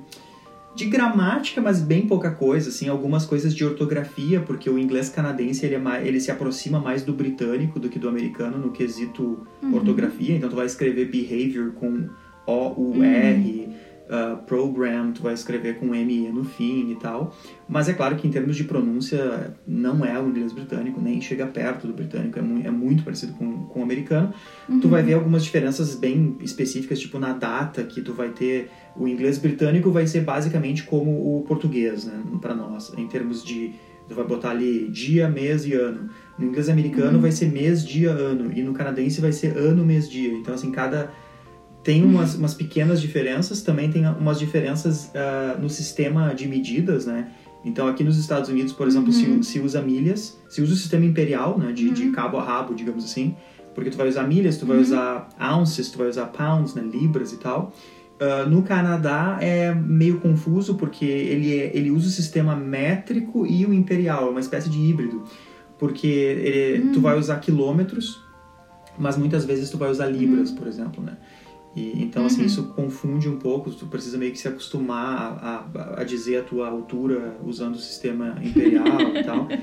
de gramática, mas bem pouca coisa, assim, algumas coisas de ortografia, porque o inglês canadense ele, é mais, ele se aproxima mais do britânico do que do americano no quesito uhum. ortografia, então tu vai escrever behavior com O-U-R, uhum uh, program, tu vai escrever com ME no fim e tal. Mas é claro que em termos de pronúncia não é o inglês britânico, nem chega perto do britânico, é, mu é muito parecido com, com o americano. Uhum. Tu vai ver algumas diferenças bem específicas, tipo na data, que tu vai ter o inglês britânico vai ser basicamente como o português, né, para nós, em termos de tu vai botar ali dia, mês e ano. No inglês americano uhum. vai ser mês, dia, ano. E no canadense vai ser ano, mês, dia. Então, assim, cada, tem umas, umas pequenas diferenças, também tem umas diferenças uh, no sistema de medidas, né? Então, aqui nos Estados Unidos, por exemplo, uhum. se, se, usa milhas, se usa o sistema imperial, né? De, uhum. de, cabo a rabo, digamos assim. Porque tu vai usar milhas, tu vai uhum. usar ounces, tu vai usar pounds, né? Libras e tal. Uh, no Canadá é meio confuso porque ele, é, ele usa o sistema métrico e o imperial, é uma espécie de híbrido. Porque ele, tu uhum. vai usar quilômetros, mas muitas vezes tu vai usar libras, uhum. por exemplo, né? E, então, assim, uhum. assim, isso confunde um pouco, tu precisa meio que se acostumar a, a, a dizer a tua altura usando o sistema imperial e tal.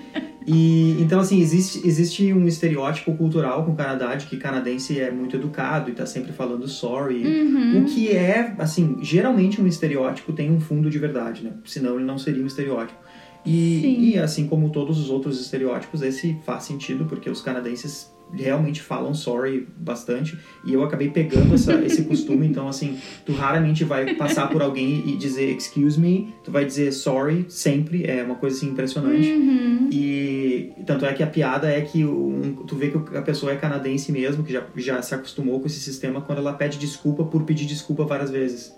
E então assim, existe, existe um estereótipo cultural com o Canadá de que canadense é muito educado e tá sempre falando sorry. Uhum. O que é, assim, geralmente um estereótipo tem um fundo de verdade, né? Senão ele não seria um estereótipo. E, e assim como todos os outros estereótipos, esse faz sentido, porque os canadenses realmente falam sorry bastante. E eu acabei pegando essa, esse costume, então assim, tu raramente vai passar por alguém e dizer excuse me, tu vai dizer sorry sempre, é uma coisa assim impressionante. Uhum. E tanto é que a piada é que um, tu vê que a pessoa é canadense mesmo, que já, já se acostumou com esse sistema quando ela pede desculpa por pedir desculpa várias vezes.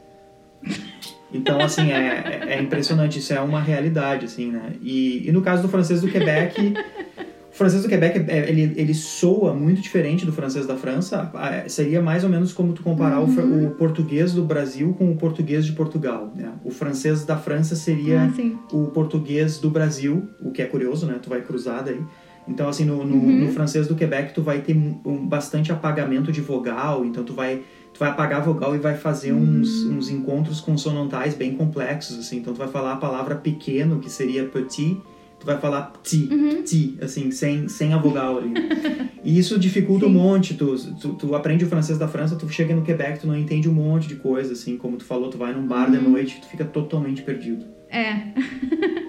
Então, assim, é, é impressionante, isso é uma realidade, assim, né? E, e no caso do francês do Quebec, o francês do Quebec, é- ele, ele soa muito diferente do francês da França. Ah, Seria mais ou menos como tu comparar o, fra- o português do Brasil com o português de Portugal, né? O francês da França seria Ah, o português do Brasil, o que é curioso, né? Tu vai cruzar daí. Então, assim, no, no, Uhum. no francês do Quebec, tu vai ter um bastante apagamento de vogal, então tu vai, tu vai apagar a vogal e vai fazer uns, Uhum. uns encontros consonantais bem complexos, assim. Então, tu vai falar a palavra pequeno, que seria petit, tu vai falar petit, Uhum. assim, sem, sem a vogal ali. E isso dificulta um Sim. monte. Tu, tu, tu aprende o francês da França, tu chega no Quebec, tu não entende um monte de coisa, assim. Como tu falou, tu vai num bar de Uhum. noite, tu fica totalmente perdido. É.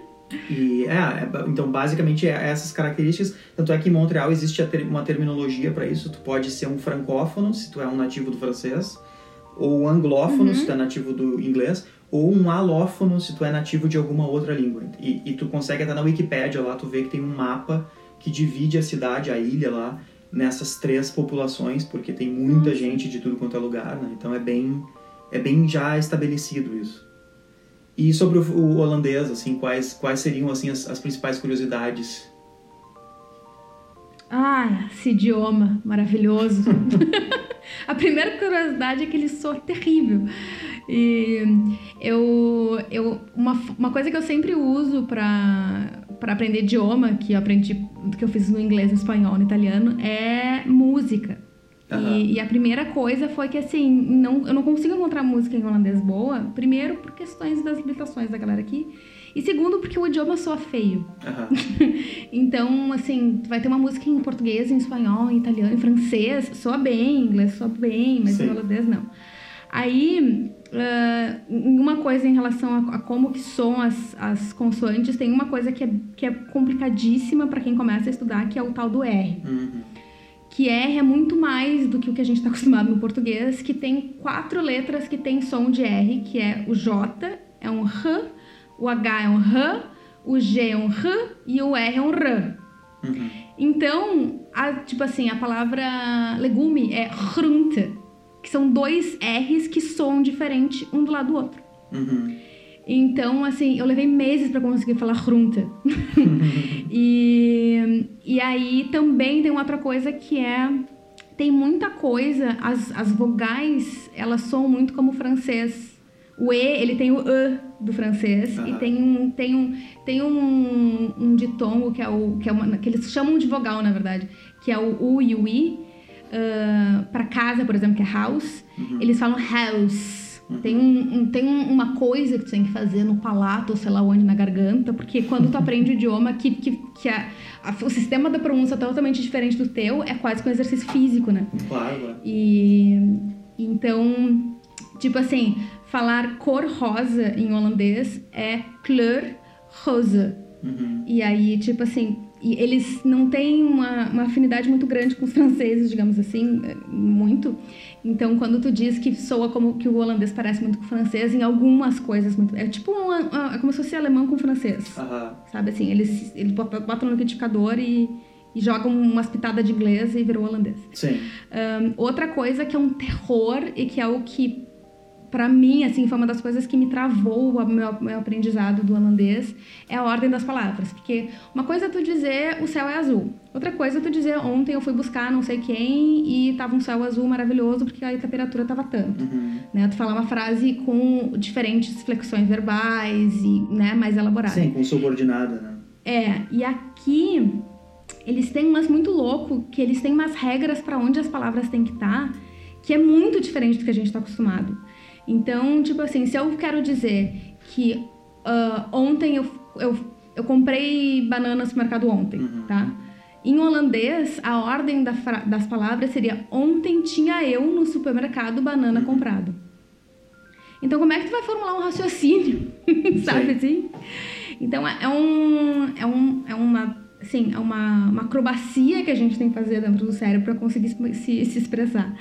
E é, é, então basicamente é essas características. Tanto é que em Montreal existe uma terminologia para isso. Tu pode ser um francófono, se tu é um nativo do francês, ou um anglófono, Uhum. se tu é nativo do inglês, ou um alófono, se tu é nativo de alguma outra língua. E, e tu consegue até na Wikipédia lá, tu vê que tem um mapa que divide a cidade, a ilha lá, nessas três populações, porque tem muita Nossa. gente de tudo quanto é lugar, né? Então é bem, é bem já estabelecido isso. E sobre o, o holandês, assim, quais, quais seriam assim as, as principais curiosidades? Ai, esse idioma maravilhoso. a primeira curiosidade é que ele soa terrível. E eu, eu uma, uma coisa que eu sempre uso para para aprender idioma, que eu aprendi, que eu fiz no inglês, no espanhol, no italiano, é música. Aham. E, e a primeira coisa foi que, assim, não, eu não consigo encontrar música em holandês boa. Primeiro, por questões das limitações da galera aqui. E segundo, porque o idioma soa feio. Aham. Então, assim, vai ter uma música em português, em espanhol, em italiano, em francês, soa bem, em inglês soa bem, mas Sim. em holandês não. Aí, ah, uma coisa em relação a, a como que soam as, as consoantes, tem uma coisa que é, que é complicadíssima para quem começa a estudar, que é o tal do R. Uhum. Que R é muito mais do que o que a gente está acostumado no português, que tem quatro letras que tem som de R, que é o J, é um R, o H é um R, o G é um R e o R é um R. Uhum. Então, a- tipo assim, a palavra legume é Grunte, que são dois R's que soam diferente um do lado do outro. Uhum. Então, assim, eu levei meses para conseguir falar Grunte. e, e aí também tem outra coisa que é. Tem muita coisa, as, as vogais, elas soam muito como o francês. O E, ele tem o E do francês. E tem um, tem um, tem um, um ditongo que é o. Que, é uma, que eles chamam de vogal, na verdade. Que é o U e o I. para casa, por exemplo, que é house. Uhum. Eles falam house. Tem, um, tem um- uma coisa que tu tem que fazer no palato, ou sei lá onde, na garganta, porque quando tu aprende o idioma que, que, que a- a- o sistema da pronúncia é totalmente diferente do teu, é quase que um exercício físico, né? Claro, claro. E então, tipo assim, falar cor rosa em holandês é kleur rosa. Uhum. E aí, tipo assim, e eles não têm uma, uma afinidade muito grande com os franceses, digamos assim, eh, muito. Então, quando tu diz que soa como que o holandês parece muito com o francês, em algumas coisas muito. É tipo um, é como se fosse alemão com francês. Aham. Sabe assim, eles, eles botam no liquidificador e, e jogam umas pitadas de inglês e virou holandês. Sim. Ahn, outra coisa que é um terror e que é o que, pra mim, assim, foi uma das coisas que me travou o meu, meu aprendizado do holandês, é a ordem das palavras. Porque uma coisa é tu dizer o céu é azul. Outra coisa é tu dizer ontem eu fui buscar não sei quem e tava um céu azul maravilhoso porque a temperatura tava tanto. Uhum. Né? Tu falar uma frase com diferentes flexões verbais e né, mais elaboradas. Sim, com subordinada, né? É, e aqui eles têm umas muito louco, que eles têm umas regras para onde as palavras têm que estar, que é muito diferente do que a gente tá acostumado. Então, tipo assim, se eu quero dizer que ah, ontem eu, eu eu comprei bananas no mercado ontem, Uhum. tá? Em holandês, a ordem da das palavras seria ontem tinha eu no supermercado banana Uhum. comprado. Então, como é que tu vai formular um raciocínio? Sabe assim? Então, é é um, é um, é uma, assim, é uma, uma acrobacia que a gente tem que fazer dentro do cérebro para conseguir se, se, expressar.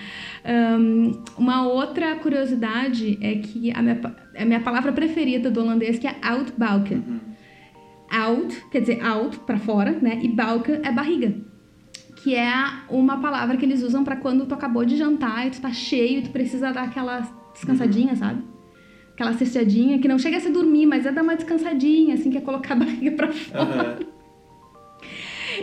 Ahn, uma outra curiosidade é que a minha, a minha palavra preferida do holandês que é outbalken. Uhum. Out quer dizer out, para fora, né? E balken é barriga. Que é uma palavra que eles usam para quando tu acabou de jantar e tu tá cheio e tu precisa dar aquela descansadinha, sabe? Aquela cestadinha que não chega a ser dormir, mas é dar uma descansadinha, assim, que é colocar a barriga pra fora. Aham.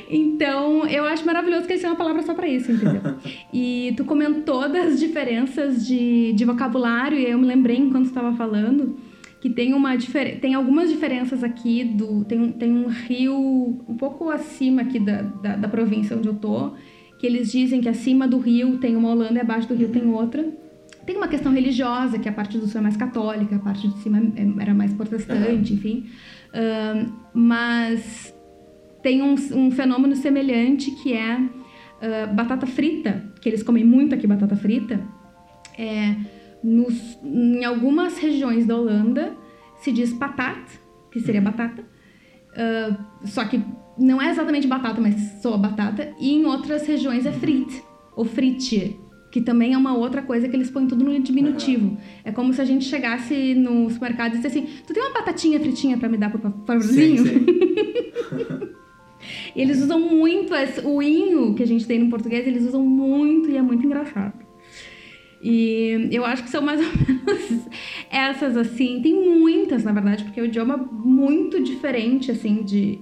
Então, eu acho maravilhoso que eles têm uma palavra só pra isso, entendeu? e tu comentou das diferenças de, de vocabulário, e eu me lembrei enquanto tu tava falando que tem uma difer... tem algumas diferenças aqui do tem, um- tem um rio um pouco acima aqui da, da, da província onde eu tô que eles dizem que acima do rio tem uma Holanda e abaixo do rio tem outra. Tem uma questão religiosa que a parte do sul é mais católica a parte de cima é- era mais protestante enfim. Ahn, mas tem um, um fenômeno semelhante que é ah, batata frita, que eles comem muito aqui batata frita. É, nos, em algumas regiões da Holanda se diz patat, que seria batata. Ah, só que não é exatamente batata, mas soa batata. E em outras regiões é frit, ou fritie, que também é uma outra coisa que eles põem tudo no diminutivo. É como se a gente chegasse no supermercado e dissesse assim: Tu tem uma batatinha fritinha pra me dar, por Sim, favorzinho? sim. E eles usam muito esse, o inho que a gente tem no português, eles usam muito e é muito engraçado. E eu acho que são mais ou menos essas, assim. Tem muitas, na verdade, porque é um idioma muito diferente, assim, de,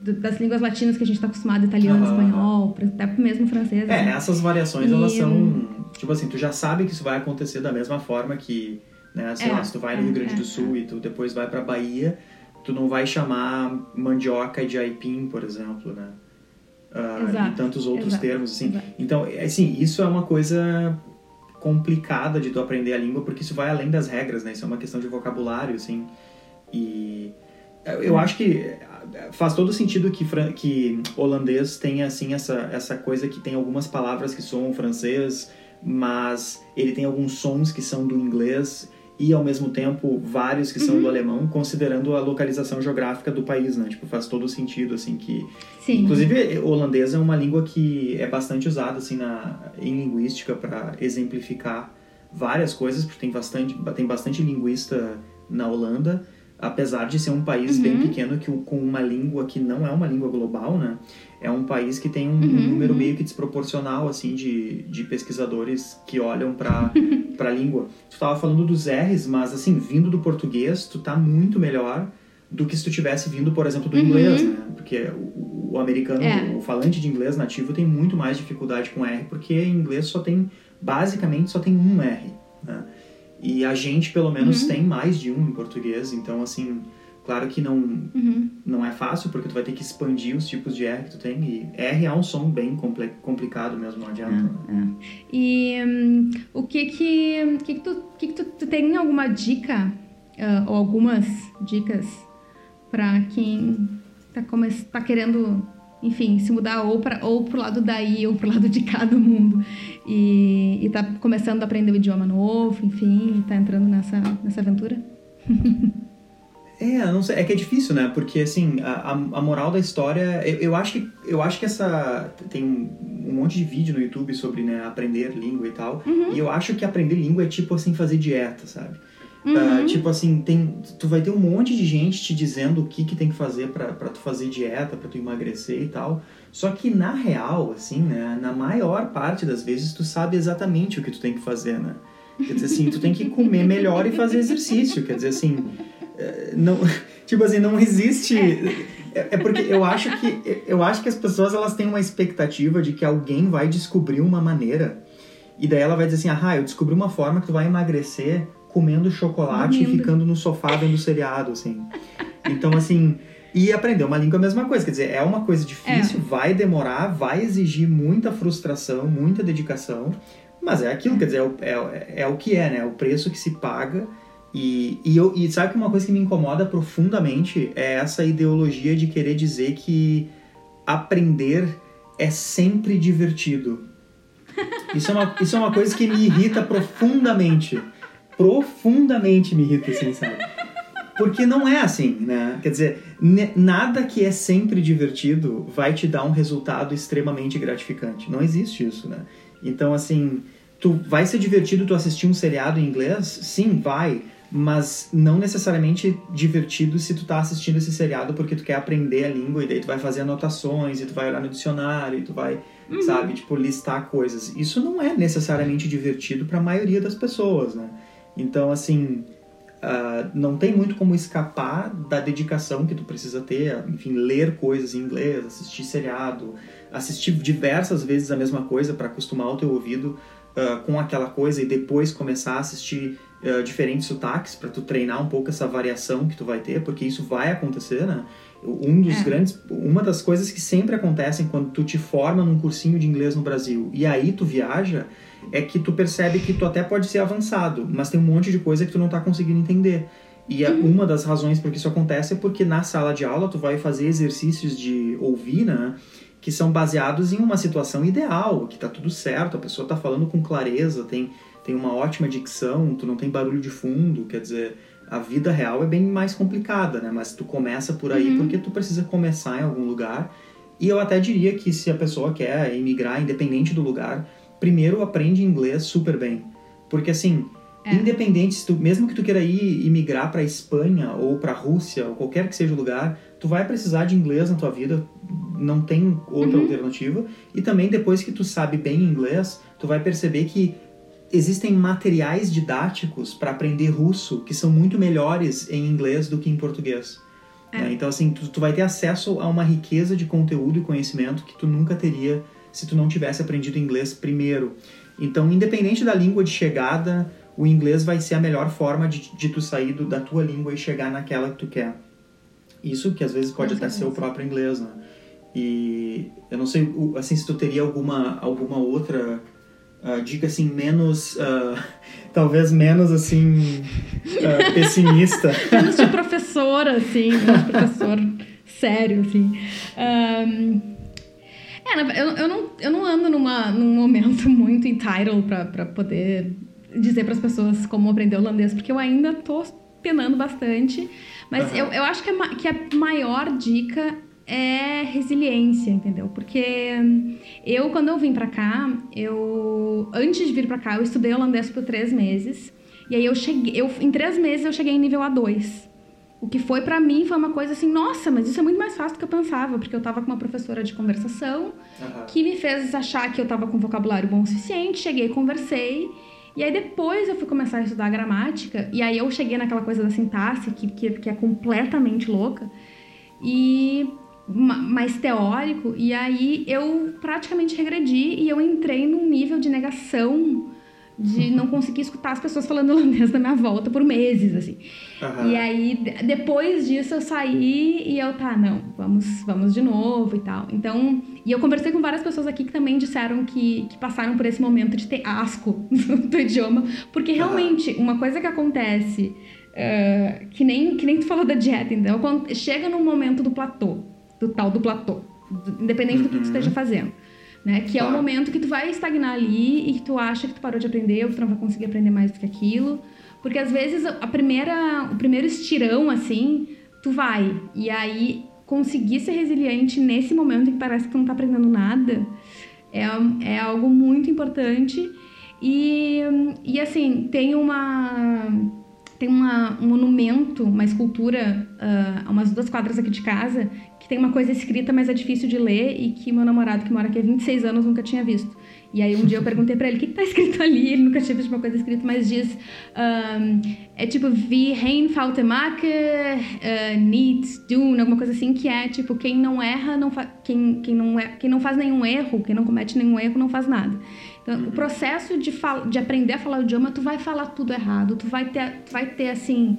das línguas latinas que a gente tá acostumado, italiano, Aham. espanhol, até mesmo francês. É, assim. essas variações, E- elas são. Tipo assim, tu já sabe que isso vai acontecer da mesma forma que, né, sei É, lá, se tu vai no é, Rio Grande é, do Sul e tu depois vai pra Bahia, tu não vai chamar mandioca de aipim, por exemplo, né? Ah, Exato, e tantos outros exato, termos, assim. exato. Então, assim, isso é uma coisa complicada de tu aprender a língua, porque isso vai além das regras, né? Isso é uma questão de vocabulário, assim. E eu acho que faz todo sentido que, que holandês tenha, assim, essa, essa coisa que tem algumas palavras que soam francês, mas ele tem alguns sons que são do inglês e, ao mesmo tempo, vários que são do alemão, considerando a localização geográfica do país, né? Tipo, faz todo sentido, assim, que... Sim. Inclusive, o holandês é uma língua que é bastante usada, assim, na, em linguística para exemplificar várias coisas, porque tem bastante, tem bastante linguista na Holanda, apesar de ser um país bem pequeno que, com uma língua que não é uma língua global, né? É um país que tem um, um número meio que desproporcional, assim, de, de pesquisadores que olham para a língua. Tu tava falando dos R's, mas, assim, vindo do português, tu tá muito melhor do que se tu tivesse vindo, por exemplo, do inglês, né? Porque o, o americano, É. o falante de inglês nativo tem muito mais dificuldade com R, porque em inglês só tem, basicamente, só tem um R, né? E a gente, pelo menos, tem mais de um em português, então, assim, claro que não, Uhum. não é fácil, porque tu vai ter que expandir os tipos de R que tu tem, e R é um som bem comple- complicado mesmo, não adianta. né? E hum, o que que, que, que, tu, que, que tu, tu tem alguma dica ah, ou algumas dicas para quem tá, come, tá querendo, enfim, se mudar ou, pra, ou pro lado daí ou pro lado de cá do mundo e, e tá começando a aprender um idioma novo, enfim, tá entrando nessa, nessa aventura? É, não sei, é que é difícil, né? Porque assim, a, a moral da história, eu, eu acho que eu acho que essa tem um, um monte de vídeo no YouTube sobre né, aprender língua e tal. E eu acho que aprender língua é tipo assim fazer dieta, sabe? Ah, tipo assim, tem, tu vai ter um monte de gente te dizendo o que, que tem que fazer pra tu fazer dieta, pra tu emagrecer e tal. Só que na real, assim, né, na maior parte das vezes tu sabe exatamente o que tu tem que fazer, né? Quer dizer assim, tu tem que comer melhor e fazer exercício. Quer dizer assim, eh, não, tipo assim, não existe. É, é porque eu acho que eu acho que as pessoas elas têm uma expectativa de que alguém vai descobrir uma maneira e daí ela vai dizer assim, ah, eu descobri uma forma que tu vai emagrecer comendo chocolate e Dormindo. ficando no sofá vendo seriado, assim. Então, assim, e aprender uma língua é a mesma coisa. Quer dizer, é uma coisa difícil, vai demorar, vai exigir muita frustração, muita dedicação, mas é aquilo, quer dizer, é, o- é, é o que é, né? É o preço que se paga E, e, eu, e sabe que uma coisa que me incomoda profundamente é essa ideologia de querer dizer que aprender é sempre divertido. Isso é uma, isso é uma coisa que me irrita profundamente. Profundamente me irrita, assim, sabe? Porque não é assim, né? Quer dizer, nada que é sempre divertido vai te dar um resultado extremamente gratificante. Não existe isso, né? Então, assim, tu vai ser divertido tu assistir um seriado em inglês? Sim, vai mas não necessariamente divertido se tu tá assistindo esse seriado porque tu quer aprender a língua e daí tu vai fazer anotações e tu vai olhar no dicionário e tu vai, uhum. sabe, tipo, listar coisas. Isso não é necessariamente divertido para a maioria das pessoas, né? Então, assim, uh, não tem muito como escapar da dedicação que tu precisa ter, enfim, ler coisas em inglês, assistir seriado, assistir diversas vezes a mesma coisa para acostumar o teu ouvido uh, com aquela coisa e depois começar a assistir uh, diferentes sotaques para tu treinar um pouco essa variação que tu vai ter, porque isso vai acontecer, né? Um dos é. grandes, uma das coisas que sempre acontecem quando tu te forma num cursinho de inglês no Brasil e aí tu viaja, é que tu percebe que tu até pode ser avançado, mas tem um monte de coisa que tu não tá conseguindo entender. E uhum. uma das razões por que isso acontece é porque na sala de aula tu vai fazer exercícios de ouvir, né? Que são baseados em uma situação ideal, que tá tudo certo, a pessoa tá falando com clareza, tem tem uma ótima dicção, tu não tem barulho de fundo, quer dizer, a vida real é bem mais complicada, né? Mas tu começa por aí uhum. porque tu precisa começar em algum lugar. E eu até diria que se a pessoa quer emigrar, independente do lugar, primeiro aprende inglês super bem. Porque assim, é. independente, se tu, mesmo que tu queira ir imigrar para Espanha ou para Rússia ou qualquer que seja o lugar, tu vai precisar de inglês na tua vida, não tem outra uhum. alternativa. E também depois que tu sabe bem inglês, tu vai perceber que existem materiais didáticos para aprender russo que são muito melhores em inglês do que em português. É. Né? Então, assim, tu, tu, vai ter acesso a uma riqueza de conteúdo e conhecimento que tu nunca teria se tu não tivesse aprendido inglês primeiro. Então, independente da língua de chegada, o inglês vai ser a melhor forma de, de tu sair do, da tua língua e chegar naquela que tu quer. Isso que às vezes pode até ser o próprio inglês, né? E eu não sei, assim, se tu teria alguma, alguma outra uh, dica assim menos uh, talvez menos assim uh, pessimista menos de professora assim menos de professor sério assim um... É, eu, eu, não, eu não ando numa, num momento muito entitled para poder dizer para as pessoas como aprender holandês, porque eu ainda tô penando bastante. Mas uhum. eu, eu acho que a, que a maior dica é resiliência, entendeu? Porque eu, quando eu vim pra cá, eu. Antes de vir pra cá, eu estudei holandês por três meses. E aí eu cheguei. Eu, em três meses eu cheguei em nível A2. O que foi para mim foi uma coisa assim, nossa, mas isso é muito mais fácil do que eu pensava, porque eu tava com uma professora de conversação uhum. que me fez achar que eu tava com vocabulário bom o suficiente, cheguei, conversei. E aí depois eu fui começar a estudar gramática, e aí eu cheguei naquela coisa da sintaxe, que, que, que é completamente louca. E mais teórico, e aí eu praticamente regredi e eu entrei num nível de negação de não conseguir escutar as pessoas falando holandês na minha volta por meses, assim. Uhum. E aí, depois disso, eu saí e eu, tá, não, vamos, vamos de novo e tal. Então, e eu conversei com várias pessoas aqui que também disseram que, que passaram por esse momento de ter asco do idioma, porque realmente, uhum. uma coisa que acontece, uh, que, nem, que nem tu falou da dieta, então, quando chega num momento do platô, do tal do platô, independente uhum. do que tu uhum. esteja fazendo. Né? Que é o momento que tu vai estagnar ali e que tu acha que tu parou de aprender ou que tu não vai conseguir aprender mais do que aquilo. Porque às vezes a primeira, o primeiro estirão, assim, tu vai. E aí conseguir ser resiliente nesse momento em que parece que tu não tá aprendendo nada é, é algo muito importante. E, e assim, tem uma tem uma, um monumento, uma escultura, uh, umas duas quadras aqui de casa, que tem uma coisa escrita, mas é difícil de ler e que meu namorado, que mora aqui há 26 anos, nunca tinha visto. E aí um dia eu perguntei para ele o que, está escrito ali, ele nunca tinha visto uma coisa escrita, mas diz um, é tipo wie hein fautemaker uh, niet doen, alguma coisa assim que é tipo quem não erra não quem, quem não é quem não faz nenhum erro, quem não comete nenhum erro não faz nada. Então, o processo de, de aprender a falar o idioma, tu vai falar tudo errado, tu vai ter, tu vai ter assim,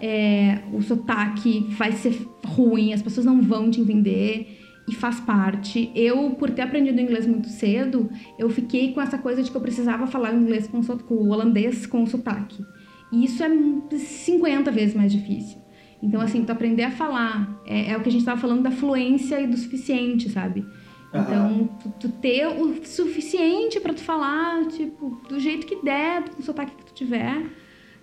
é, o sotaque vai ser ruim, as pessoas não vão te entender e faz parte. Eu, por ter aprendido inglês muito cedo, eu fiquei com essa coisa de que eu precisava falar inglês com, com o holandês com o sotaque. E isso é 50 vezes mais difícil. Então, assim, tu aprender a falar é, é o que a gente estava falando da fluência e do suficiente, sabe? Então, tu, tu, ter o suficiente para tu falar, tipo, do jeito que der, com o sotaque que tu tiver.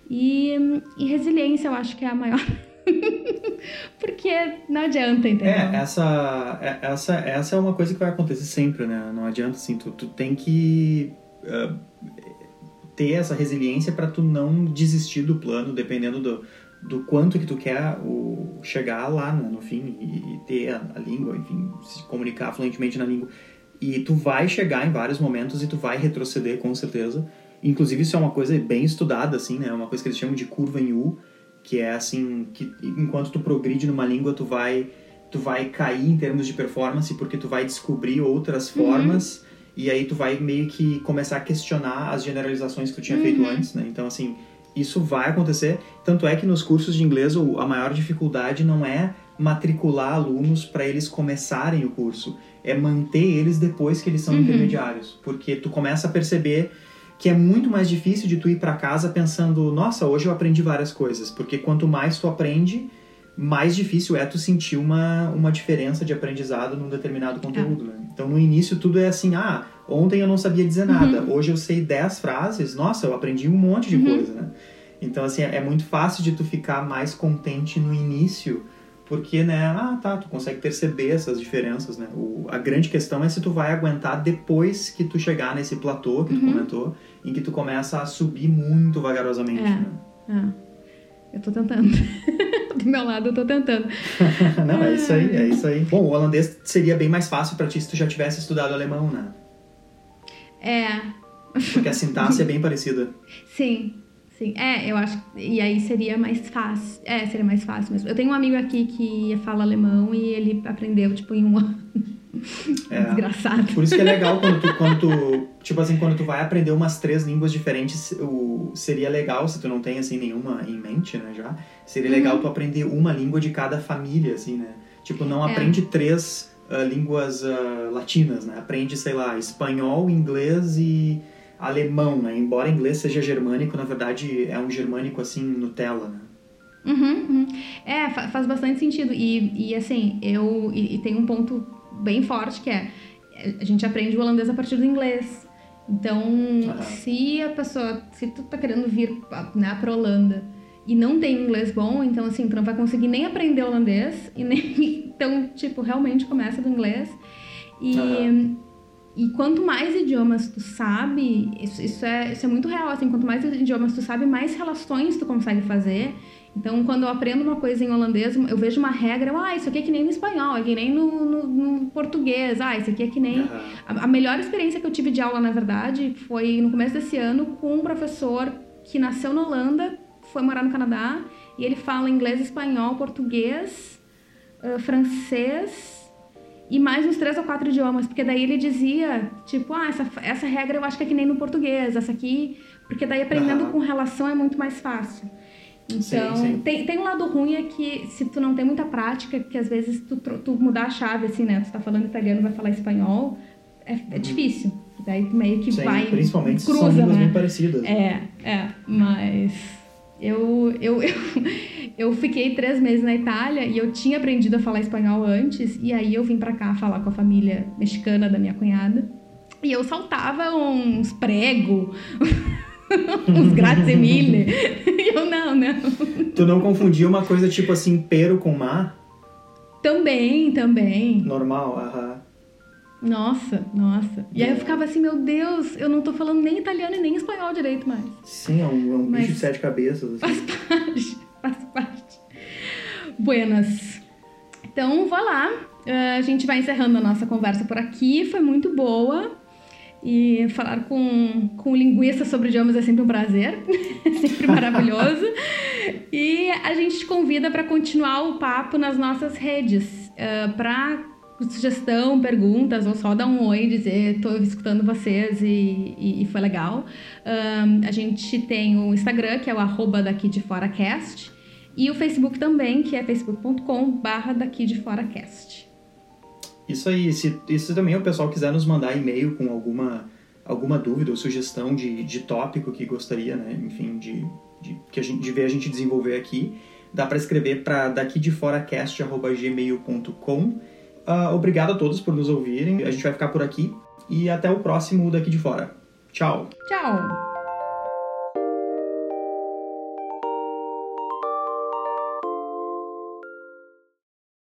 E, e resiliência, eu acho que é a maior. Porque não adianta, entendeu? É, essa, é, essa, essa é uma coisa que vai acontecer sempre, né? Não adianta, assim, tu, tu tem que uh, ter essa resiliência para tu não desistir do plano, dependendo do, do quanto que tu quer o, chegar lá né, no fim e, e ter a, a, língua, enfim, se comunicar fluentemente na língua. E tu vai chegar em vários momentos e tu vai retroceder com certeza. Inclusive isso é uma coisa bem estudada, assim, né? É uma coisa que eles chamam de curva em U, que é assim, que enquanto tu progride numa língua, tu vai tu vai cair em termos de performance porque tu vai descobrir outras uhum. formas e aí tu vai meio que começar a questionar as generalizações que tu tinha uhum. feito antes, né? Então assim, isso vai acontecer. Tanto é que nos cursos de inglês a maior dificuldade não é matricular alunos para eles começarem o curso, é manter eles depois que eles são uhum. intermediários, porque tu começa a perceber que é muito mais difícil de tu ir para casa pensando, nossa, hoje eu aprendi várias coisas, porque quanto mais tu aprende, mais difícil é tu sentir uma, uma diferença de aprendizado num determinado conteúdo, é. né? Então no início tudo é assim, ah, ontem eu não sabia dizer nada, uhum. hoje eu sei 10 frases, nossa, eu aprendi um monte de uhum. coisa, né? Então assim, é muito fácil de tu ficar mais contente no início, porque, né, ah, tá, tu consegue perceber essas diferenças, né? O, a grande questão é se tu vai aguentar depois que tu chegar nesse platô que tu uhum. comentou, em que tu começa a subir muito vagarosamente, é. né? É. Eu tô tentando. Do meu lado, eu tô tentando. Não, é isso aí, é isso aí. Bom, o holandês seria bem mais fácil para ti se tu já tivesse estudado alemão, né? É. Porque a sintaxe é bem parecida. Sim, sim. É, eu acho. E aí seria mais fácil. É, seria mais fácil mesmo. Eu tenho um amigo aqui que fala alemão e ele aprendeu, tipo, em um ano. É. Desgraçado. Por isso que é legal quando tu, quando tu, tipo assim, quando tu vai aprender umas três línguas diferentes, o, seria legal, se tu não tem, assim, nenhuma em mente, né, já, seria uhum. legal tu aprender uma língua de cada família, assim, né? Tipo, não é. aprende três uh, línguas uh, latinas, né? Aprende, sei lá, espanhol, inglês e alemão, né? Embora inglês seja germânico, na verdade é um germânico, assim, Nutella, né? Uhum, uhum. É, faz bastante sentido. E, e assim, eu. E, e tem um ponto bem forte que é a gente aprende o holandês a partir do inglês. Então, uhum. se a pessoa, se tu tá querendo vir né, pra Holanda e não tem inglês bom, então assim, tu não vai conseguir nem aprender holandês e nem então, tipo, realmente começa do inglês. E uhum. E quanto mais idiomas tu sabe, isso, isso, é, isso é muito real, assim, quanto mais idiomas tu sabe, mais relações tu consegue fazer então, quando eu aprendo uma coisa em holandês, eu vejo uma regra, ah, isso aqui é que nem no espanhol, é que nem no, no, no português, ah, isso aqui é que nem. Uhum. A, a, melhor experiência que eu tive de aula, na verdade, foi no começo desse ano com um professor que nasceu na Holanda, foi morar no Canadá, e ele fala inglês, espanhol, português, uh, francês e mais uns três ou quatro idiomas, porque daí ele dizia, tipo, ah, essa, essa regra eu acho que é que nem no português, essa aqui, porque daí aprendendo uhum. com relação é muito mais fácil. Então, sim, sim. Tem, tem um lado ruim é que se tu não tem muita prática, que às vezes tu, tu mudar a chave, assim, né? Tu tá falando italiano, vai falar espanhol, é, é uhum. difícil. Daí meio que sim, vai. Principalmente cruza, são línguas né? bem parecidas. É, é, mas. Eu, eu, eu, eu fiquei três meses na Itália e eu tinha aprendido a falar espanhol antes, e aí eu vim pra cá falar com a família mexicana da minha cunhada. E eu saltava uns prego. uns grazie mille. E eu, não, não. Tu não confundia uma coisa tipo assim, pero com mar? Também, também. Normal, aham. Nossa, nossa. E aí eu ficava assim, meu Deus, eu não tô falando nem italiano e nem espanhol direito mais. Sim, é um, é um bicho de sete cabeças. Assim. Faz parte, faz parte. Buenas. Então, vá lá. Uh, a gente vai encerrando a nossa conversa por aqui. Foi muito boa. E falar com, com linguista sobre idiomas é sempre um prazer, é sempre maravilhoso. e a gente te convida para continuar o papo nas nossas redes, uh, para sugestão, perguntas, ou só dar um oi, dizer estou escutando vocês e, e, e foi legal. Um, a gente tem o Instagram, que é o arroba daqui de fora cast, e o Facebook também, que é facebook.com barra daqui de fora cast. Isso aí, se, também o pessoal quiser nos mandar e-mail com alguma, alguma dúvida ou sugestão de, de tópico que gostaria, né, enfim, de, de, que a gente, de ver a gente desenvolver aqui. Dá para escrever para daqui de fora cast@gmail.com. Uh, obrigado a todos por nos ouvirem. A gente vai ficar por aqui e até o próximo daqui de fora. Tchau. Tchau.